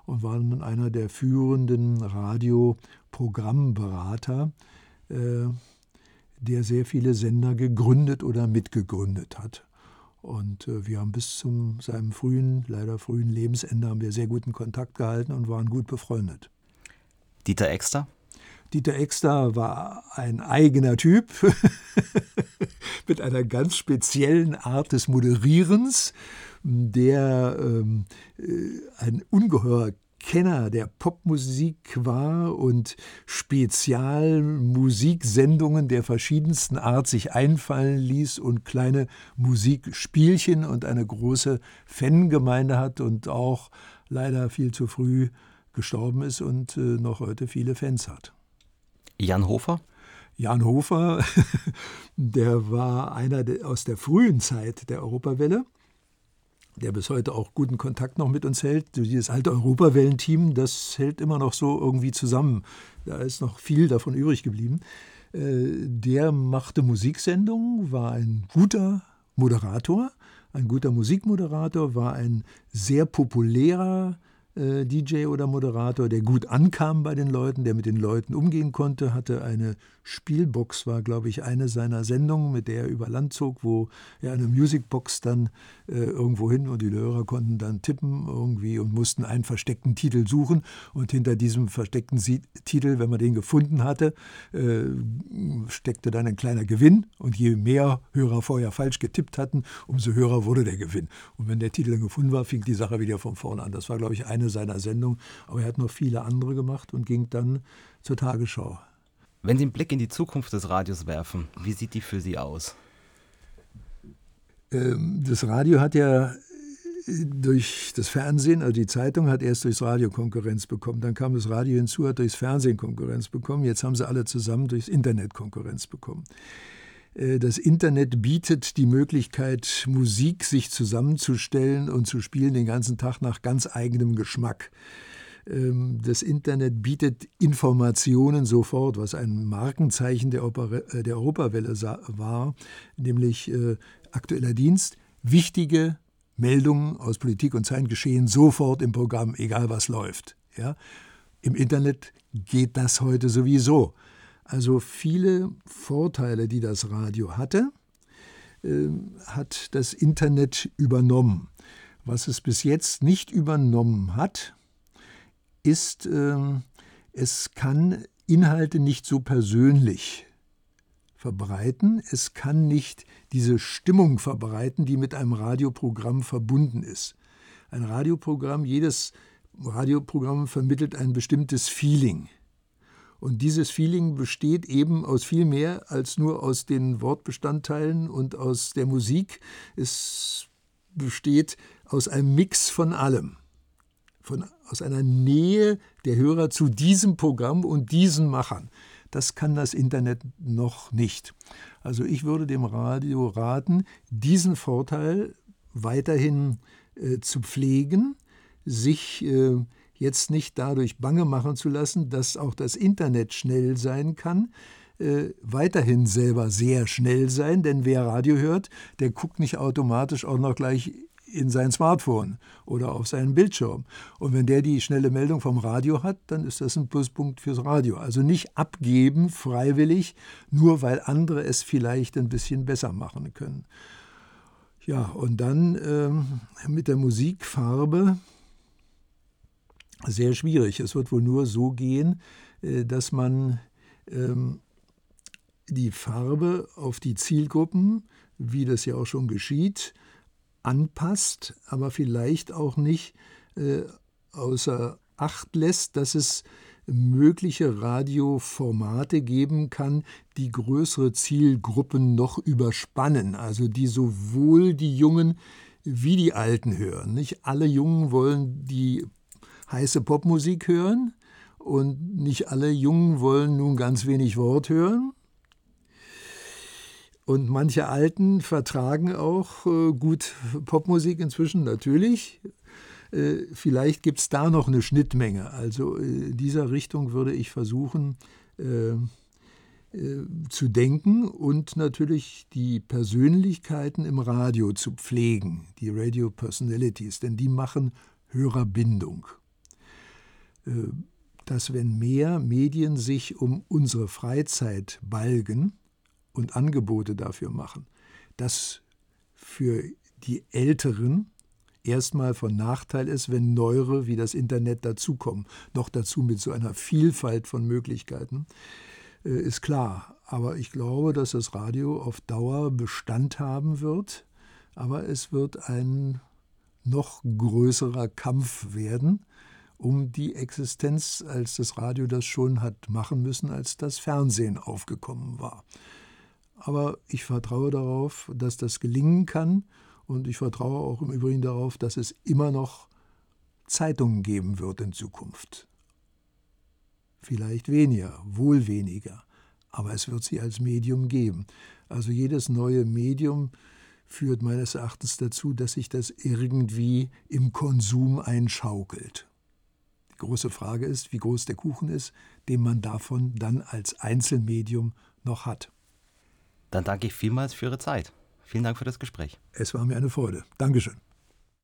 und war nun einer der führenden Radioprogrammberater, äh, der sehr viele Sender gegründet oder mitgegründet hat. Und äh, wir haben bis zu seinem frühen, leider frühen Lebensende haben wir sehr guten Kontakt gehalten und waren gut befreundet. Dieter Exter? Dieter Exter war ein eigener Typ [LAUGHS] mit einer ganz speziellen Art des Moderierens, der ähm, äh, ein ungeheuer Kenner der Popmusik war und Spezialmusiksendungen der verschiedensten Art sich einfallen ließ und kleine Musikspielchen und eine große Fangemeinde hat und auch leider viel zu früh gestorben ist und äh, noch heute viele Fans hat. Jan Hofer? Jan Hofer, [LAUGHS] der war einer aus der frühen Zeit der Europawelle, der bis heute auch guten Kontakt noch mit uns hält. Dieses alte Europawellenteam, das hält immer noch so irgendwie zusammen. Da ist noch viel davon übrig geblieben. Äh, der machte Musiksendungen, war ein guter Moderator, ein guter Musikmoderator, war ein sehr populärer äh, DJ oder Moderator, der gut ankam bei den Leuten, der mit den Leuten umgehen konnte, hatte eine Spielbox, war, glaube ich, eine seiner Sendungen, mit der er über Land zog, wo er eine Musicbox dann äh, irgendwo hin und die Hörer konnten dann tippen irgendwie und mussten einen versteckten Titel suchen. Und hinter diesem versteckten Sie Titel, wenn man den gefunden hatte, äh, steckte dann ein kleiner Gewinn. Und je mehr Hörer vorher falsch getippt hatten, umso höher wurde der Gewinn. Und wenn der Titel dann gefunden war, fing die Sache wieder von vorne an. Das war, glaube ich, eine seiner Sendungen. Aber er hat noch viele andere gemacht und ging dann zur Tagesschau. Wenn Sie einen Blick in die Zukunft des Radios werfen, wie sieht die für Sie aus? Ähm, das Radio hat ja äh, durch das Fernsehen, also die Zeitung hat erst durchs Radio Konkurrenz bekommen. Dann kam das Radio hinzu, hat durchs Fernsehen Konkurrenz bekommen. Jetzt haben sie alle zusammen durchs Internet Konkurrenz bekommen. Äh, das Internet bietet die Möglichkeit, Musik sich zusammenzustellen und zu spielen den ganzen Tag nach ganz eigenem Geschmack. Ähm, das Internet bietet Informationen sofort, was ein Markenzeichen der, äh, der Europawelle war, nämlich äh, aktueller Dienst, wichtige Meldungen aus Politik und Zeitgeschehen sofort im Programm, egal was läuft. Ja? Im Internet geht das heute sowieso. Also viele Vorteile, die das Radio hatte, äh, hat das Internet übernommen. Was es bis jetzt nicht übernommen hat, ist, äh, es kann Inhalte nicht so persönlich verbreiten, es kann nicht diese Stimmung verbreiten, die mit einem Radioprogramm verbunden ist. Ein Radioprogramm, jedes Radioprogramm vermittelt ein bestimmtes Feeling. Und dieses Feeling besteht eben aus viel mehr als nur aus den Wortbestandteilen und aus der Musik. Es besteht aus einem Mix von allem von, aus einer Nähe der Hörer zu diesem Programm und diesen Machern. Das kann das Internet noch nicht. Also ich würde dem Radio raten, diesen Vorteil weiterhin äh, zu pflegen, sich äh, jetzt nicht dadurch bange machen zu lassen, dass auch das Internet schnell sein kann, äh, weiterhin selber sehr schnell sein, denn wer Radio hört, der guckt nicht automatisch auch noch gleich in sein Smartphone oder auf seinen Bildschirm. Und wenn der die schnelle Meldung vom Radio hat, dann ist das ein Pluspunkt fürs Radio. Also nicht abgeben freiwillig, nur weil andere es vielleicht ein bisschen besser machen können. Ja, und dann ähm, mit der Musikfarbe sehr schwierig. Es wird wohl nur so gehen, äh, dass man ähm, die Farbe auf die Zielgruppen, wie das ja auch schon geschieht, anpasst, aber vielleicht auch nicht äh, außer Acht lässt, dass es mögliche Radioformate geben kann, die größere Zielgruppen noch überspannen, also die sowohl die Jungen wie die Alten hören. Nicht alle Jungen wollen die heiße Popmusik hören und nicht alle Jungen wollen nun ganz wenig Wort hören und manche Alten vertragen auch äh, gut Popmusik inzwischen natürlich. Äh, vielleicht gibt es da noch eine Schnittmenge. Also äh, in dieser Richtung würde ich versuchen zu denken und natürlich die Persönlichkeiten im Radio zu pflegen, die Radio Personalities, denn die machen Hörerbindung. Äh, dass wenn mehr Medien sich um unsere Freizeit balgen, und Angebote dafür machen, dass für die Älteren erstmal von Nachteil ist, wenn neuere wie das Internet dazukommen. Noch dazu mit so einer Vielfalt von Möglichkeiten, äh, ist klar. Aber ich glaube, dass das Radio auf Dauer Bestand haben wird. Aber es wird ein noch größerer Kampf werden um die Existenz, als das Radio das schon hat machen müssen, als das Fernsehen aufgekommen war. Aber ich vertraue darauf, dass das gelingen kann und ich vertraue auch im Übrigen darauf, dass es immer noch Zeitungen geben wird in Zukunft. Vielleicht weniger, wohl weniger, aber es wird sie als Medium geben. Also jedes neue Medium führt meines Erachtens dazu, dass sich das irgendwie im Konsum einschaukelt. Die große Frage ist, wie groß der Kuchen ist, den man davon dann als Einzelmedium noch hat. Dann danke ich vielmals für Ihre Zeit. Vielen Dank für das Gespräch. Es war mir eine Freude. Dankeschön.